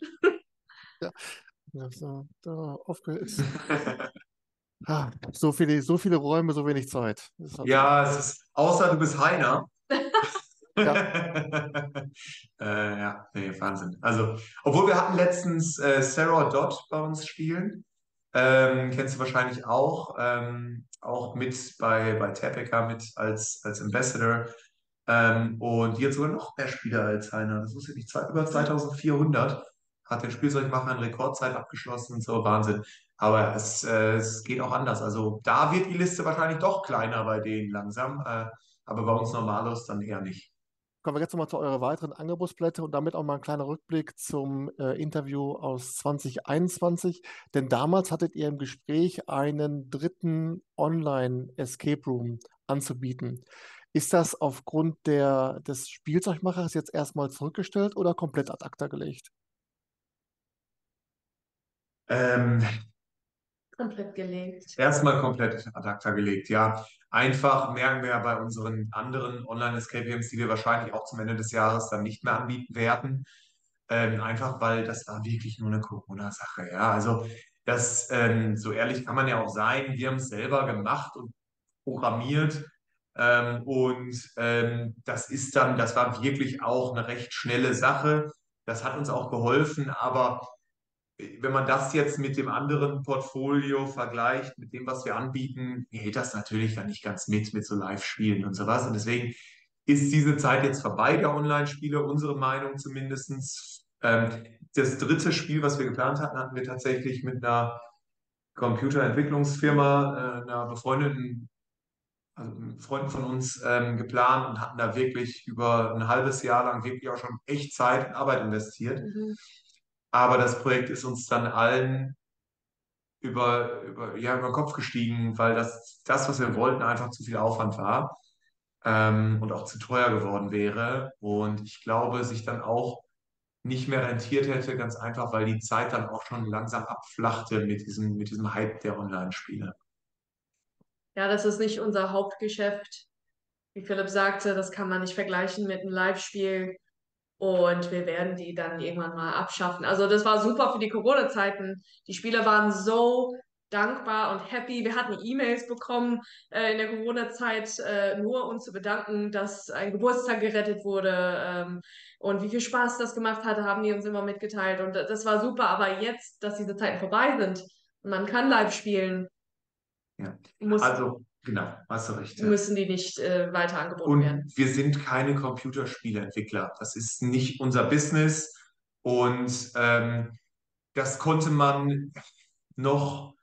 Ja, so, da aufge ah, so viele, so viele Räume, so wenig Zeit. Ja, es ist, außer du bist Heiner. Ja. äh, ja, nee, Wahnsinn. Also, obwohl wir hatten letztens äh, Sarah Dodd bei uns spielen. Ähm, kennst du wahrscheinlich auch. Ähm, auch mit bei, bei Tepeca mit als, als Ambassador. Ähm, und hat sogar noch mehr Spieler als Heiner. Das wusste ich nicht. Über 2400 hat der Spielzeugmacher in Rekordzeit abgeschlossen. So Wahnsinn. Aber es, äh, es geht auch anders. Also da wird die Liste wahrscheinlich doch kleiner bei denen langsam. Äh, aber bei uns Normalos dann eher nicht. Kommen wir jetzt nochmal zu euren weiteren Angebotsblätter und damit auch mal ein kleiner Rückblick zum äh, Interview aus 2021. Denn damals hattet ihr im Gespräch einen dritten Online-Escape Room anzubieten. Ist das aufgrund der, des Spielzeugmachers jetzt erstmal zurückgestellt oder komplett ad acta gelegt? Ähm, komplett gelegt. Erstmal komplett ad acta gelegt, ja. Einfach merken wir ja bei unseren anderen Online-Escape Games, die wir wahrscheinlich auch zum Ende des Jahres dann nicht mehr anbieten werden. Ähm, einfach weil das war wirklich nur eine Corona-Sache. Ja, also das, ähm, so ehrlich kann man ja auch sein. Wir haben es selber gemacht und programmiert. Ähm, und ähm, das ist dann, das war wirklich auch eine recht schnelle Sache. Das hat uns auch geholfen, aber wenn man das jetzt mit dem anderen Portfolio vergleicht, mit dem, was wir anbieten, hält das natürlich dann nicht ganz mit, mit so Live-Spielen und sowas. Und deswegen ist diese Zeit jetzt vorbei der Online-Spiele, unsere Meinung zumindest. Ähm, das dritte Spiel, was wir geplant hatten, hatten wir tatsächlich mit einer Computerentwicklungsfirma, äh, einer befreundeten, also einem Freund von uns ähm, geplant und hatten da wirklich über ein halbes Jahr lang wirklich auch schon echt Zeit und Arbeit investiert. Mhm. Aber das Projekt ist uns dann allen über, über, ja, über den Kopf gestiegen, weil das, das, was wir wollten, einfach zu viel Aufwand war ähm, und auch zu teuer geworden wäre. Und ich glaube, sich dann auch nicht mehr rentiert hätte, ganz einfach, weil die Zeit dann auch schon langsam abflachte mit diesem, mit diesem Hype der Online-Spiele. Ja, das ist nicht unser Hauptgeschäft. Wie Philipp sagte, das kann man nicht vergleichen mit einem Live-Spiel. Und wir werden die dann irgendwann mal abschaffen. Also das war super für die Corona-Zeiten. Die Spieler waren so dankbar und happy. Wir hatten E-Mails bekommen äh, in der Corona-Zeit, äh, nur uns zu bedanken, dass ein Geburtstag gerettet wurde ähm, und wie viel Spaß das gemacht hatte, haben die uns immer mitgeteilt. Und das war super. Aber jetzt, dass diese Zeiten vorbei sind und man kann live spielen, ja. muss, also Genau, hast du recht. Müssen die nicht äh, weiter angeboten und werden. Wir sind keine Computerspieleentwickler. Das ist nicht unser Business. Und ähm, das konnte man noch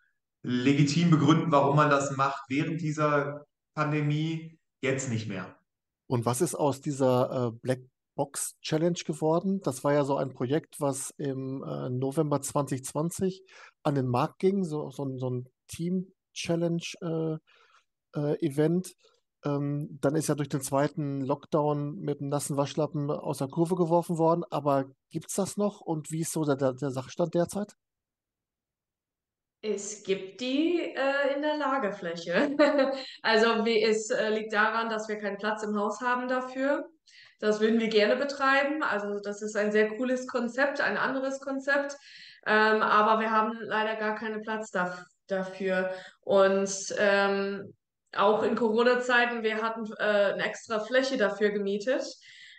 legitim begründen, warum man das macht während dieser Pandemie. Jetzt nicht mehr. Und was ist aus dieser äh, Black Box Challenge geworden? Das war ja so ein Projekt, was im äh, November 2020 an den Markt ging, so, so, so ein Team Challenge. Äh, äh, Event. Ähm, dann ist ja durch den zweiten Lockdown mit einem nassen Waschlappen aus der Kurve geworfen worden. Aber gibt es das noch und wie ist so der, der Sachstand derzeit? Es gibt die äh, in der Lagerfläche. also wie, es äh, liegt daran, dass wir keinen Platz im Haus haben dafür. Das würden wir gerne betreiben. Also das ist ein sehr cooles Konzept, ein anderes Konzept. Ähm, aber wir haben leider gar keinen Platz da, dafür. Und ähm, auch in Corona-Zeiten, wir hatten äh, eine extra Fläche dafür gemietet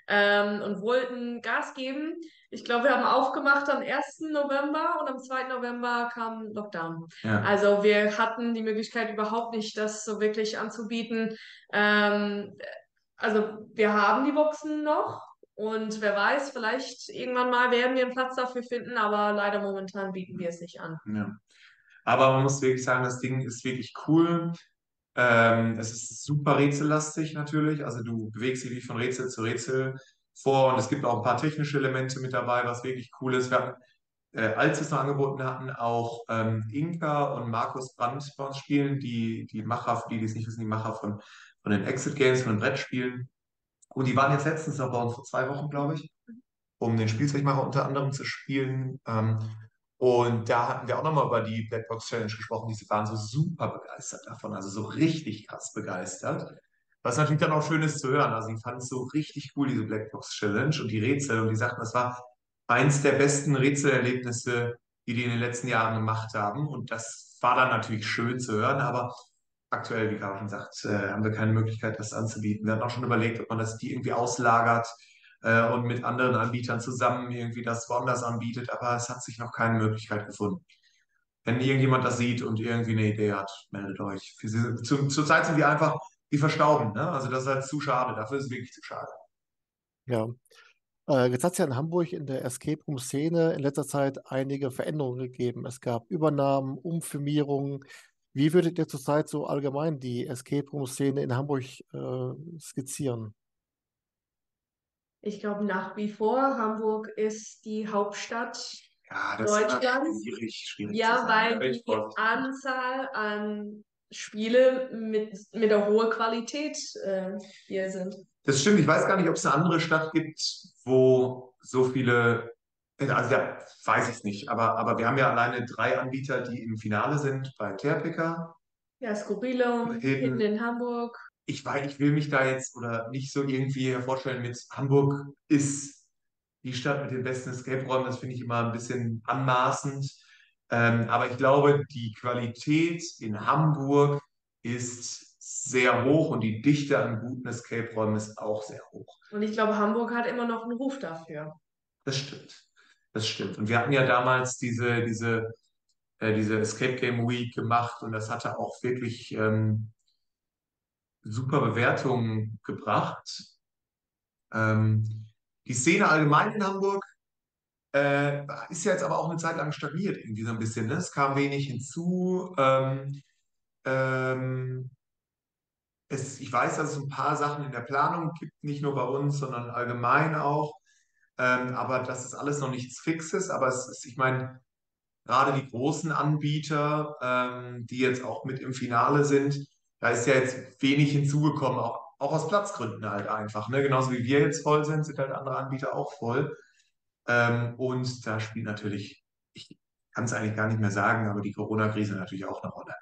ähm, und wollten Gas geben. Ich glaube, wir haben aufgemacht am 1. November und am 2. November kam Lockdown. Ja. Also wir hatten die Möglichkeit überhaupt nicht, das so wirklich anzubieten. Ähm, also wir haben die Boxen noch und wer weiß, vielleicht irgendwann mal werden wir einen Platz dafür finden, aber leider momentan bieten wir es nicht an. Ja. Aber man muss wirklich sagen, das Ding ist wirklich cool. Ähm, es ist super rätsellastig natürlich, also du bewegst dich von Rätsel zu Rätsel vor und es gibt auch ein paar technische Elemente mit dabei, was wirklich cool ist. Wir haben, äh, als wir es noch angeboten hatten, auch ähm, Inka und Markus Brandt bei uns spielen, die, die Macher, für die, die es nicht wissen, die Macher von, von den Exit Games, von den Brettspielen. Und die waren jetzt letztens noch bei uns vor zwei Wochen, glaube ich, um den Spielzeugmacher unter anderem zu spielen. Ähm, und da hatten wir auch nochmal über die Blackbox Challenge gesprochen. Die waren so super begeistert davon, also so richtig krass begeistert. Was natürlich dann auch schön ist zu hören. Also, die fanden es so richtig cool, diese Blackbox Challenge und die Rätsel. Und die sagten, das war eins der besten Rätselerlebnisse, die die in den letzten Jahren gemacht haben. Und das war dann natürlich schön zu hören, aber aktuell, wie schon sagt, äh, haben wir keine Möglichkeit, das anzubieten. Wir hatten auch schon überlegt, ob man das die irgendwie auslagert äh, und mit anderen Anbietern zusammen irgendwie das woanders anbietet, aber es hat sich noch keine Möglichkeit gefunden. Wenn irgendjemand das sieht und irgendwie eine Idee hat, meldet euch. Zurzeit sind wir einfach wie verstauben. Ne? Also das ist halt zu schade. Dafür ist es wirklich zu schade. Ja. Äh, jetzt hat es ja in Hamburg in der Escape Room-Szene in letzter Zeit einige Veränderungen gegeben. Es gab Übernahmen, Umfirmierungen. Wie würdet ihr zurzeit so allgemein die Escape Room-Szene in Hamburg äh, skizzieren? Ich glaube nach wie vor, Hamburg ist die Hauptstadt Ja, Deutschlands. schwierig, schwierig Ja, weil die. Anzahl an Spiele mit, mit einer hohen Qualität äh, hier sind. Das stimmt. Ich weiß gar nicht, ob es eine andere Stadt gibt, wo so viele, also ja, weiß ich nicht, aber, aber wir haben ja alleine drei Anbieter, die im Finale sind bei Terpica. Ja, Skurrilum. Hidden in Hamburg. Ich weiß, ich will mich da jetzt oder nicht so irgendwie hervorstellen mit Hamburg ist die Stadt mit den besten Escape-Räumen. Das finde ich immer ein bisschen anmaßend. Ähm, aber ich glaube, die Qualität in Hamburg ist sehr hoch und die Dichte an guten Escape-Räumen ist auch sehr hoch. Und ich glaube, Hamburg hat immer noch einen Ruf dafür. Das stimmt. Das stimmt. Und wir hatten ja damals diese, diese, äh, diese Escape Game Week gemacht und das hatte auch wirklich ähm, super Bewertungen gebracht. Ähm, die Szene allgemein in Hamburg äh, ist ja jetzt aber auch eine Zeit lang stagniert, irgendwie so ein bisschen. Ne? Es kam wenig hinzu. Ähm, ähm, es, ich weiß, dass es ein paar Sachen in der Planung gibt, nicht nur bei uns, sondern allgemein auch. Ähm, aber das ist alles noch nichts Fixes. Aber es ist, ich meine, gerade die großen Anbieter, ähm, die jetzt auch mit im Finale sind, da ist ja jetzt wenig hinzugekommen, auch, auch aus Platzgründen halt einfach. Ne? Genauso wie wir jetzt voll sind, sind halt andere Anbieter auch voll. Ähm, und da spielt natürlich, ich kann es eigentlich gar nicht mehr sagen, aber die Corona-Krise natürlich auch eine Rolle.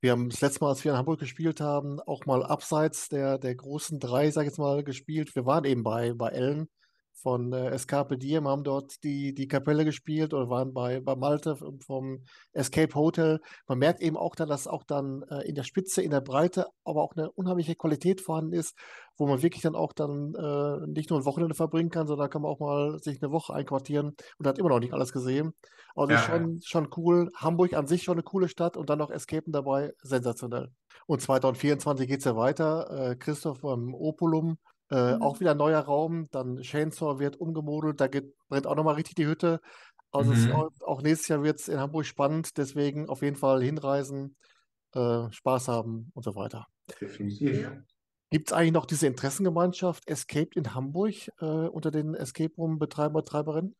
Wir haben das letzte Mal, als wir in Hamburg gespielt haben, auch mal abseits der, der großen drei, sag ich jetzt mal, gespielt. Wir waren eben bei, bei Ellen von äh, Escape Diem, haben dort die, die Kapelle gespielt oder waren bei, bei Malte vom, Escape Hotel. Man merkt eben auch dann, dass auch dann äh, in der Spitze, in der Breite, aber auch eine unheimliche Qualität vorhanden ist, wo man wirklich dann auch dann äh, nicht nur ein Wochenende verbringen kann, sondern kann man auch mal sich eine Woche einquartieren und hat immer noch nicht alles gesehen. Also Ja, schon, schon cool. Hamburg an sich schon eine coole Stadt und dann noch Escapen dabei, sensationell. Und 2024 geht es ja weiter. Äh, Christoph vom Opulum, äh, Mhm. auch wieder neuer Raum. Dann Chainsaw wird umgemodelt, da geht, brennt auch nochmal richtig die Hütte. Also Mhm. auch, auch nächstes Jahr wird es in Hamburg spannend, deswegen auf jeden Fall hinreisen, äh, Spaß haben und so weiter. Definitiv. Ja. Gibt es eigentlich noch diese Interessengemeinschaft Escaped in Hamburg äh, unter den Escape Room Betreiber, Betreiberinnen?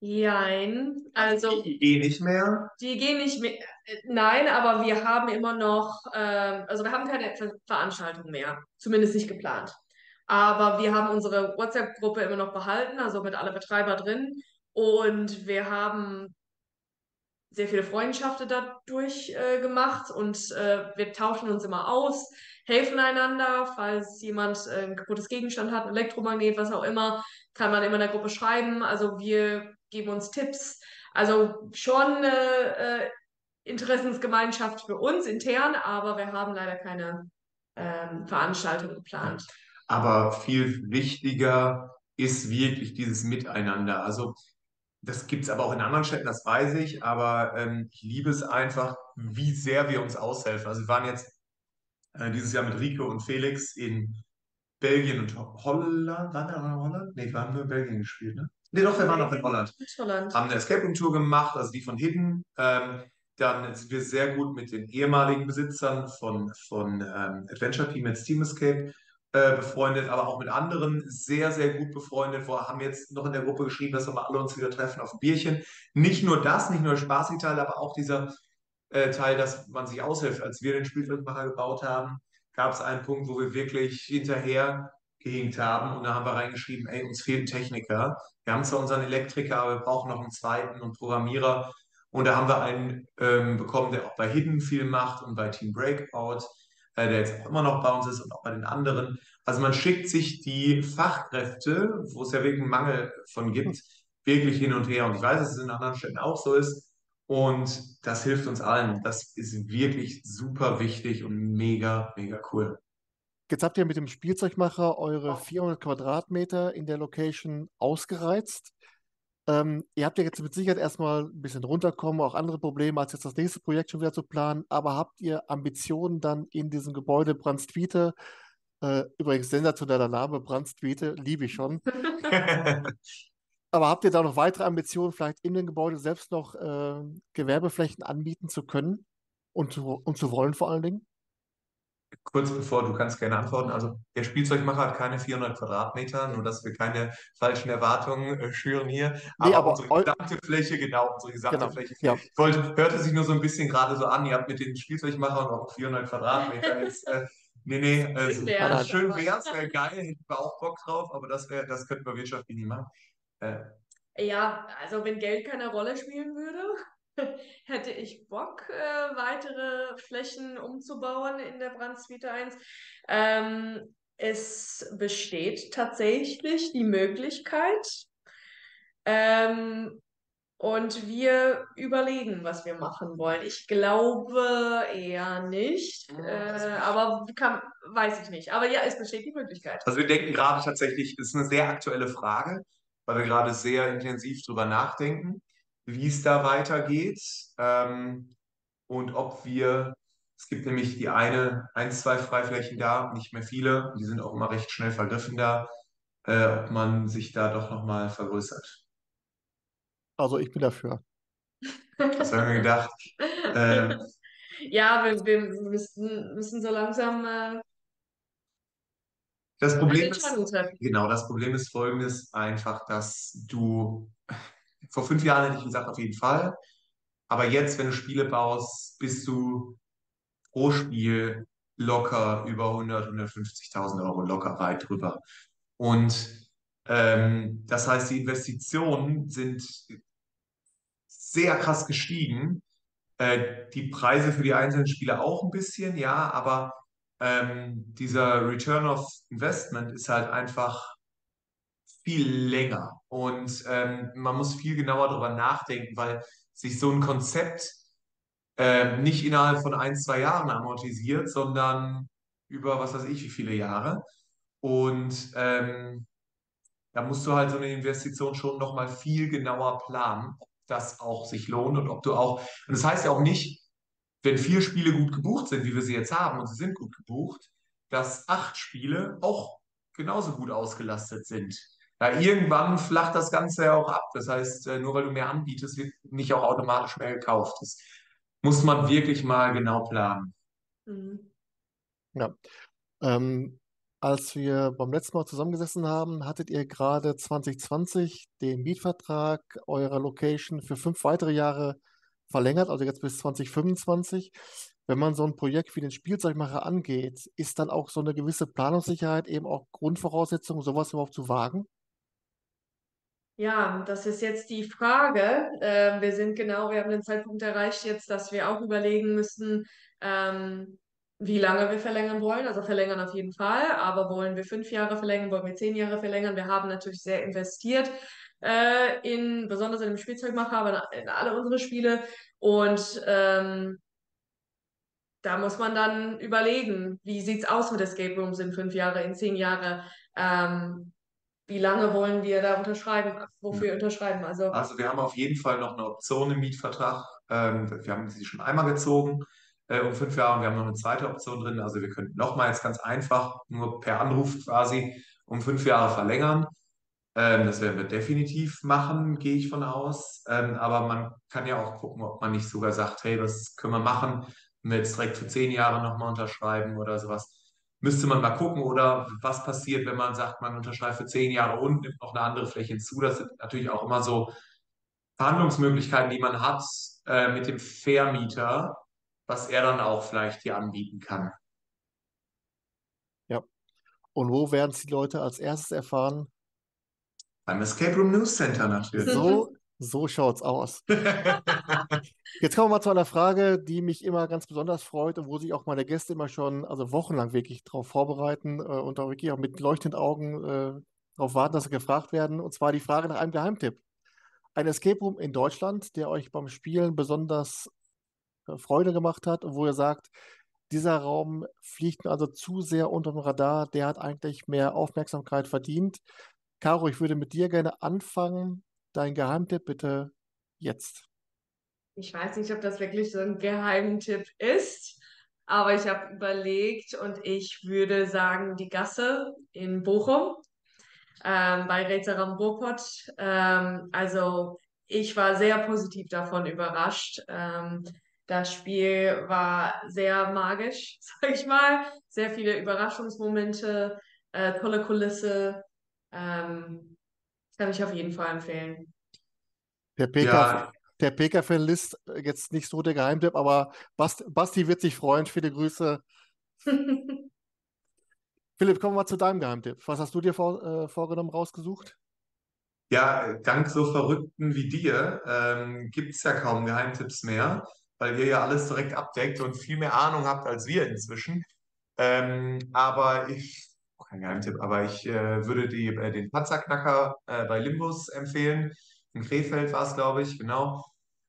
Jein, also Eh nicht mehr. die gehen nicht mehr. Nein, aber wir haben immer noch, ähm, also wir haben keine Ver Veranstaltung mehr, zumindest nicht geplant. Aber wir haben unsere WhatsApp-Gruppe immer noch behalten, also mit alle Betreiber drin. Und wir haben sehr viele Freundschaften dadurch äh, gemacht und äh, wir tauschen uns immer aus, helfen einander, falls jemand äh, ein kaputtes Gegenstand hat, ein Elektromagnet, was auch immer, kann man immer in der Gruppe schreiben. Also wir geben uns Tipps. Also schon äh, äh, Interessensgemeinschaft für uns intern, aber wir haben leider keine ähm, Veranstaltung geplant. Aber viel wichtiger ist wirklich dieses Miteinander. Also das gibt es aber auch in anderen Städten, das weiß ich, aber ähm, ich liebe es einfach, wie sehr wir uns aushelfen. Also wir waren jetzt äh, dieses Jahr mit Rico und Felix in Belgien und Ho- Holland. Waren wir in Holland? Nee, wir haben nur in Belgien gespielt, ne? Nee, doch, wir waren auch in Holland. Mit Holland. haben eine Escape Room Tour gemacht, also die von Hidden. Ähm, dann sind wir sehr gut mit den ehemaligen Besitzern von, von ähm, Adventure Team mit Steam Escape äh, befreundet, aber auch mit anderen sehr, sehr gut befreundet. Wir haben jetzt noch in der Gruppe geschrieben, dass wir mal alle uns wieder treffen auf ein Bierchen. Nicht nur das, nicht nur der spaßige Teil, aber auch dieser äh, Teil, dass man sich aushilft. Als wir den Spielfeldmacher gebaut haben, gab es einen Punkt, wo wir wirklich hinterher gehinkt haben und da haben wir reingeschrieben, ey, uns fehlt ein Techniker. Wir haben zwar unseren Elektriker, aber wir brauchen noch einen zweiten und Programmierer. Und da haben wir einen ähm, bekommen, der auch bei Hidden viel macht und bei Team Breakout, äh, der jetzt auch immer noch bei uns ist und auch bei den anderen. Also man schickt sich die Fachkräfte, wo es ja wirklich einen Mangel von gibt, wirklich hin und her. Und ich weiß, dass es in anderen Städten auch so ist. Und das hilft uns allen. Das ist wirklich super wichtig und mega, mega cool. Jetzt habt ihr mit dem Spielzeugmacher eure 400 Quadratmeter in der Location ausgereizt. Ähm, ihr habt ja jetzt mit Sicherheit erstmal ein bisschen runterkommen, auch andere Probleme, als jetzt das nächste Projekt schon wieder zu planen. Aber habt ihr Ambitionen dann in diesem Gebäude Brandstwiete? Äh, übrigens sensationeller Name, Brandstwiete, liebe ich schon. Aber habt ihr da noch weitere Ambitionen, vielleicht in dem Gebäude selbst noch äh, Gewerbeflächen anbieten zu können und zu, und zu wollen vor allen Dingen? Kurz bevor, du kannst gerne antworten. Also der Spielzeugmacher hat keine 400 Quadratmeter, nur dass wir keine falschen Erwartungen äh, schüren hier. Nee, Aber aber unsere gesamte Fläche, genau, unsere gesamte Genau, Fläche. ja. Ich wollte, hörte sich nur so ein bisschen gerade so an, ihr habt mit den Spielzeugmachern auch 400 Quadratmeter jetzt. Äh, nee, nee, äh, so, Ja, also das schön wär's, wäre geil, hätten wir auch Bock drauf, aber das wäre, das könnten wir wirtschaftlich nicht machen. Äh, Ja, also wenn Geld keine Rolle spielen würde, hätte ich Bock, äh, weitere Flächen umzubauen in der Brandsuite 1. Ähm, es besteht tatsächlich die Möglichkeit. Ähm, und wir überlegen, was wir machen wollen. Ich glaube eher nicht, Ja, äh, aber kann, weiß ich nicht. Aber ja, es besteht die Möglichkeit. Also wir denken gerade tatsächlich, das ist eine sehr aktuelle Frage, weil wir gerade sehr intensiv drüber nachdenken, wie es da weitergeht ähm, und ob wir, es gibt nämlich die eine, ein, zwei Freiflächen da, nicht mehr viele, die sind auch immer recht schnell vergriffen da, äh, ob man sich da doch nochmal vergrößert. Also ich bin dafür. Das haben wir gedacht. Äh, Ja, wir, wir müssen, müssen so langsam äh, das Problem ist. Genau, das Problem ist folgendes, einfach, dass du, vor fünf Jahren hätte ich gesagt, auf jeden Fall, aber jetzt, wenn du Spiele baust, bist du pro Spiel locker über 100, 150.000 Euro locker weit drüber. Und ähm, das heißt, die Investitionen sind sehr krass gestiegen. Äh, die Preise für die einzelnen Spiele auch ein bisschen, ja, aber ähm, dieser Return of Investment ist halt einfach viel länger und ähm, man muss viel genauer darüber nachdenken, weil sich so ein Konzept ähm, nicht innerhalb von ein, zwei Jahren amortisiert, sondern über was weiß ich wie viele Jahre. Und ähm, da musst du halt so eine Investition schon nochmal viel genauer planen, ob das auch sich lohnt und ob du auch, und das heißt ja auch nicht, wenn vier Spiele gut gebucht sind, wie wir sie jetzt haben, und sie sind gut gebucht, dass acht Spiele auch genauso gut ausgelastet sind. Ja, irgendwann flacht das Ganze ja auch ab. Das heißt, äh, nur weil du mehr anbietest, wird nicht auch automatisch mehr gekauft. Das muss man wirklich mal genau planen. Mhm. Ja. Ähm, als wir beim letzten Mal zusammengesessen haben, hattet ihr gerade 2020 den Mietvertrag eurer Location für fünf weitere Jahre verlängert, also jetzt bis 2025. Wenn man so ein Projekt wie den Spielzeugmacher angeht, ist dann auch so eine gewisse Planungssicherheit eben auch Grundvoraussetzung, sowas überhaupt zu wagen? Ja, das ist jetzt die Frage. Ähm, wir sind genau, wir haben den Zeitpunkt erreicht jetzt, dass wir auch überlegen müssen, ähm, wie lange wir verlängern wollen. Also verlängern auf jeden Fall, aber wollen wir fünf Jahre verlängern, wollen wir zehn Jahre verlängern? Wir haben natürlich sehr investiert äh, in, besonders in den Spielzeugmacher, aber in alle unsere Spiele. Und ähm, da muss man dann überlegen, wie sieht's aus mit Escape Rooms in fünf Jahre, in zehn Jahre? Ähm, wie lange wollen wir da unterschreiben, wofür wir unterschreiben? Also, Also wir haben auf jeden Fall noch eine Option im Mietvertrag. Ähm, wir haben sie schon einmal gezogen äh, um fünf Jahre und wir haben noch eine zweite Option drin. Also wir könnten nochmal jetzt ganz einfach, nur per Anruf quasi, um fünf Jahre verlängern. Ähm, das werden wir definitiv machen, gehe ich von aus. Ähm, aber man kann ja auch gucken, ob man nicht sogar sagt, hey, das können wir machen, wenn wir jetzt direkt für zehn Jahre nochmal unterschreiben oder sowas. Müsste man mal gucken, oder was passiert, wenn man sagt, man unterschreibt für zehn Jahre und nimmt noch eine andere Fläche hinzu. Das sind natürlich auch immer so Verhandlungsmöglichkeiten, die man hat äh, mit dem Vermieter, was er dann auch vielleicht hier anbieten kann. Ja. Und wo werden es die Leute als erstes erfahren? Beim Escape Room News Center natürlich. So So schaut's aus. Jetzt kommen wir mal zu einer Frage, die mich immer ganz besonders freut und wo sich auch meine Gäste immer schon, also wochenlang wirklich darauf vorbereiten äh, und auch wirklich auch mit leuchtenden Augen äh, darauf warten, dass sie gefragt werden. Und zwar die Frage nach einem Geheimtipp. Ein Escape Room in Deutschland, der euch beim Spielen besonders äh, Freude gemacht hat und wo ihr sagt, dieser Raum fliegt mir also zu sehr unter dem Radar, der hat eigentlich mehr Aufmerksamkeit verdient. Caro, ich würde mit dir gerne anfangen. Dein Geheimtipp bitte jetzt. Ich weiß nicht, ob das wirklich so ein Geheimtipp ist, aber ich habe überlegt und ich würde sagen, die Gasse in Bochum ähm, bei Rätselraum Ruhrpott. Ähm, also ich war sehr positiv davon überrascht. Ähm, das Spiel war sehr magisch, sag ich mal. Sehr viele Überraschungsmomente, äh, tolle Kulisse. Ähm, kann ich auf jeden Fall empfehlen. Der PK, ja. der PK-Fan ist jetzt nicht so der Geheimtipp, aber Basti, Basti wird sich freuen. Viele Grüße. Philipp, kommen wir mal zu deinem Geheimtipp. Was hast du dir vor, äh, vorgenommen, rausgesucht? Ja, dank so Verrückten wie dir ähm, gibt es ja kaum Geheimtipps mehr, weil ihr ja alles direkt abdeckt und viel mehr Ahnung habt als wir inzwischen. Ähm, aber ich kein Geheimtipp, aber ich äh, würde die, äh, den Panzerknacker äh, bei Limbus empfehlen. In Krefeld war es, glaube ich, genau.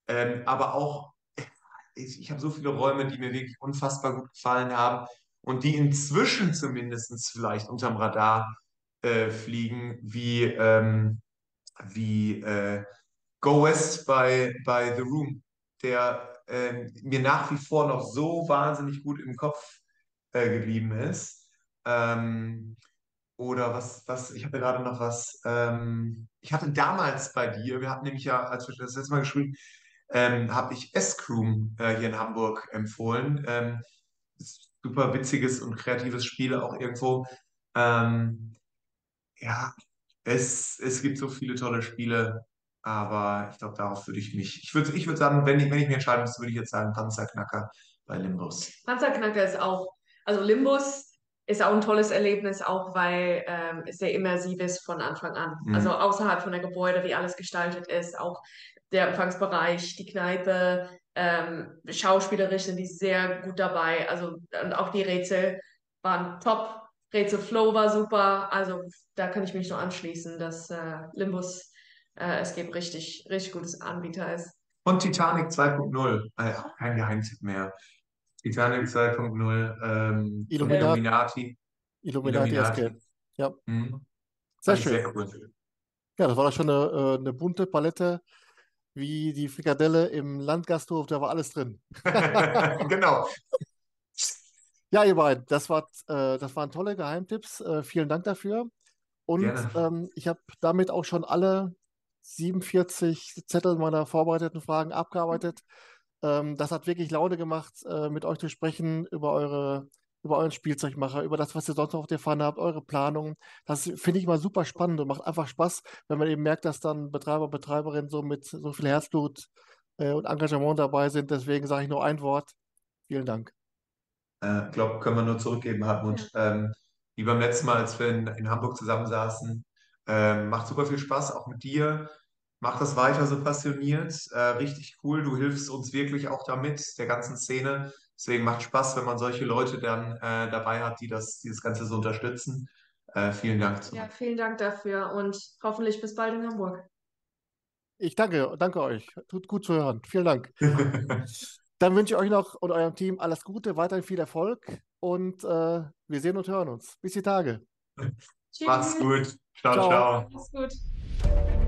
Ähm, aber auch, ich, ich habe so viele Räume, die mir wirklich unfassbar gut gefallen haben und die inzwischen zumindest vielleicht unterm Radar äh, fliegen, wie, ähm, wie äh, Go West bei, bei The Room, der ähm, mir nach wie vor noch so wahnsinnig gut im Kopf äh, geblieben ist. Ähm, oder was, was, ich habe gerade noch was, ähm, ich hatte damals bei dir, wir hatten nämlich ja, als wir das letzte Mal geschrieben, ähm, habe ich S-Crew äh, hier in Hamburg empfohlen. Ähm, super witziges und kreatives Spiel auch irgendwo. Ähm, ja, es, es gibt so viele tolle Spiele, aber ich glaube, darauf würde ich mich, ich würde ich würd sagen, wenn ich, wenn ich mich entscheiden müsste, würde ich jetzt sagen Panzerknacker bei Limbus. Panzerknacker ist auch, also Limbus ist auch ein tolles Erlebnis, auch weil ähm, es sehr immersiv ist von Anfang an. Mhm. Also außerhalb von der Gebäude, wie alles gestaltet ist, auch der Empfangsbereich, die Kneipe, ähm, schauspielerisch sind die sehr gut dabei. Also und auch die Rätsel waren top. Rätselflow war super. Also da kann ich mich nur anschließen, dass äh, Limbus äh, es gibt richtig, richtig gutes Anbieter ist. Und Titanic 2.0, äh, kein Geheimtipp mehr. Titanic 2.0, ähm, Illuminati. Illuminati. Illuminati Escape. Ja. Mhm. Sehr schön. Sehr cool. Ja, das war doch schon eine, äh, eine bunte Palette, wie die Frikadelle im Landgasthof, da war alles drin. genau. Ja, ihr beiden, das, war, äh, das waren tolle Geheimtipps. Äh, vielen Dank dafür. Und ähm, ich habe damit auch schon alle 47 Zettel meiner vorbereiteten Fragen abgearbeitet. Ähm, das hat wirklich Laune gemacht, äh, mit euch zu sprechen über eure, über euren Spielzeugmacher, über das, was ihr sonst noch auf der Pfanne habt, eure Planung. Das finde ich mal super spannend und macht einfach Spaß, wenn man eben merkt, dass dann Betreiber, Betreiberinnen so mit so viel Herzblut äh, und Engagement dabei sind. Deswegen sage ich nur ein Wort. Vielen Dank. Ich äh, glaube, können wir nur zurückgeben, Hartmut. Ähm, wie beim letzten Mal, als wir in, in Hamburg zusammensaßen. Ähm, macht super viel Spaß, auch mit dir. Mach das weiter so passioniert. Äh, richtig cool. Du hilfst uns wirklich auch damit, der ganzen Szene. Deswegen macht Spaß, wenn man solche Leute dann äh, dabei hat, die das, die das Ganze so unterstützen. Äh, vielen Dank. Ja, vielen Dank dafür und hoffentlich bis bald in Hamburg. Ich danke, danke euch. Tut gut zu hören. Vielen Dank. Dann wünsche ich euch noch und eurem Team alles Gute, weiterhin viel Erfolg und äh, wir sehen und hören uns. Bis die Tage. Tschüss. Mach's gut. Ciao, ciao. ciao. Mach's gut.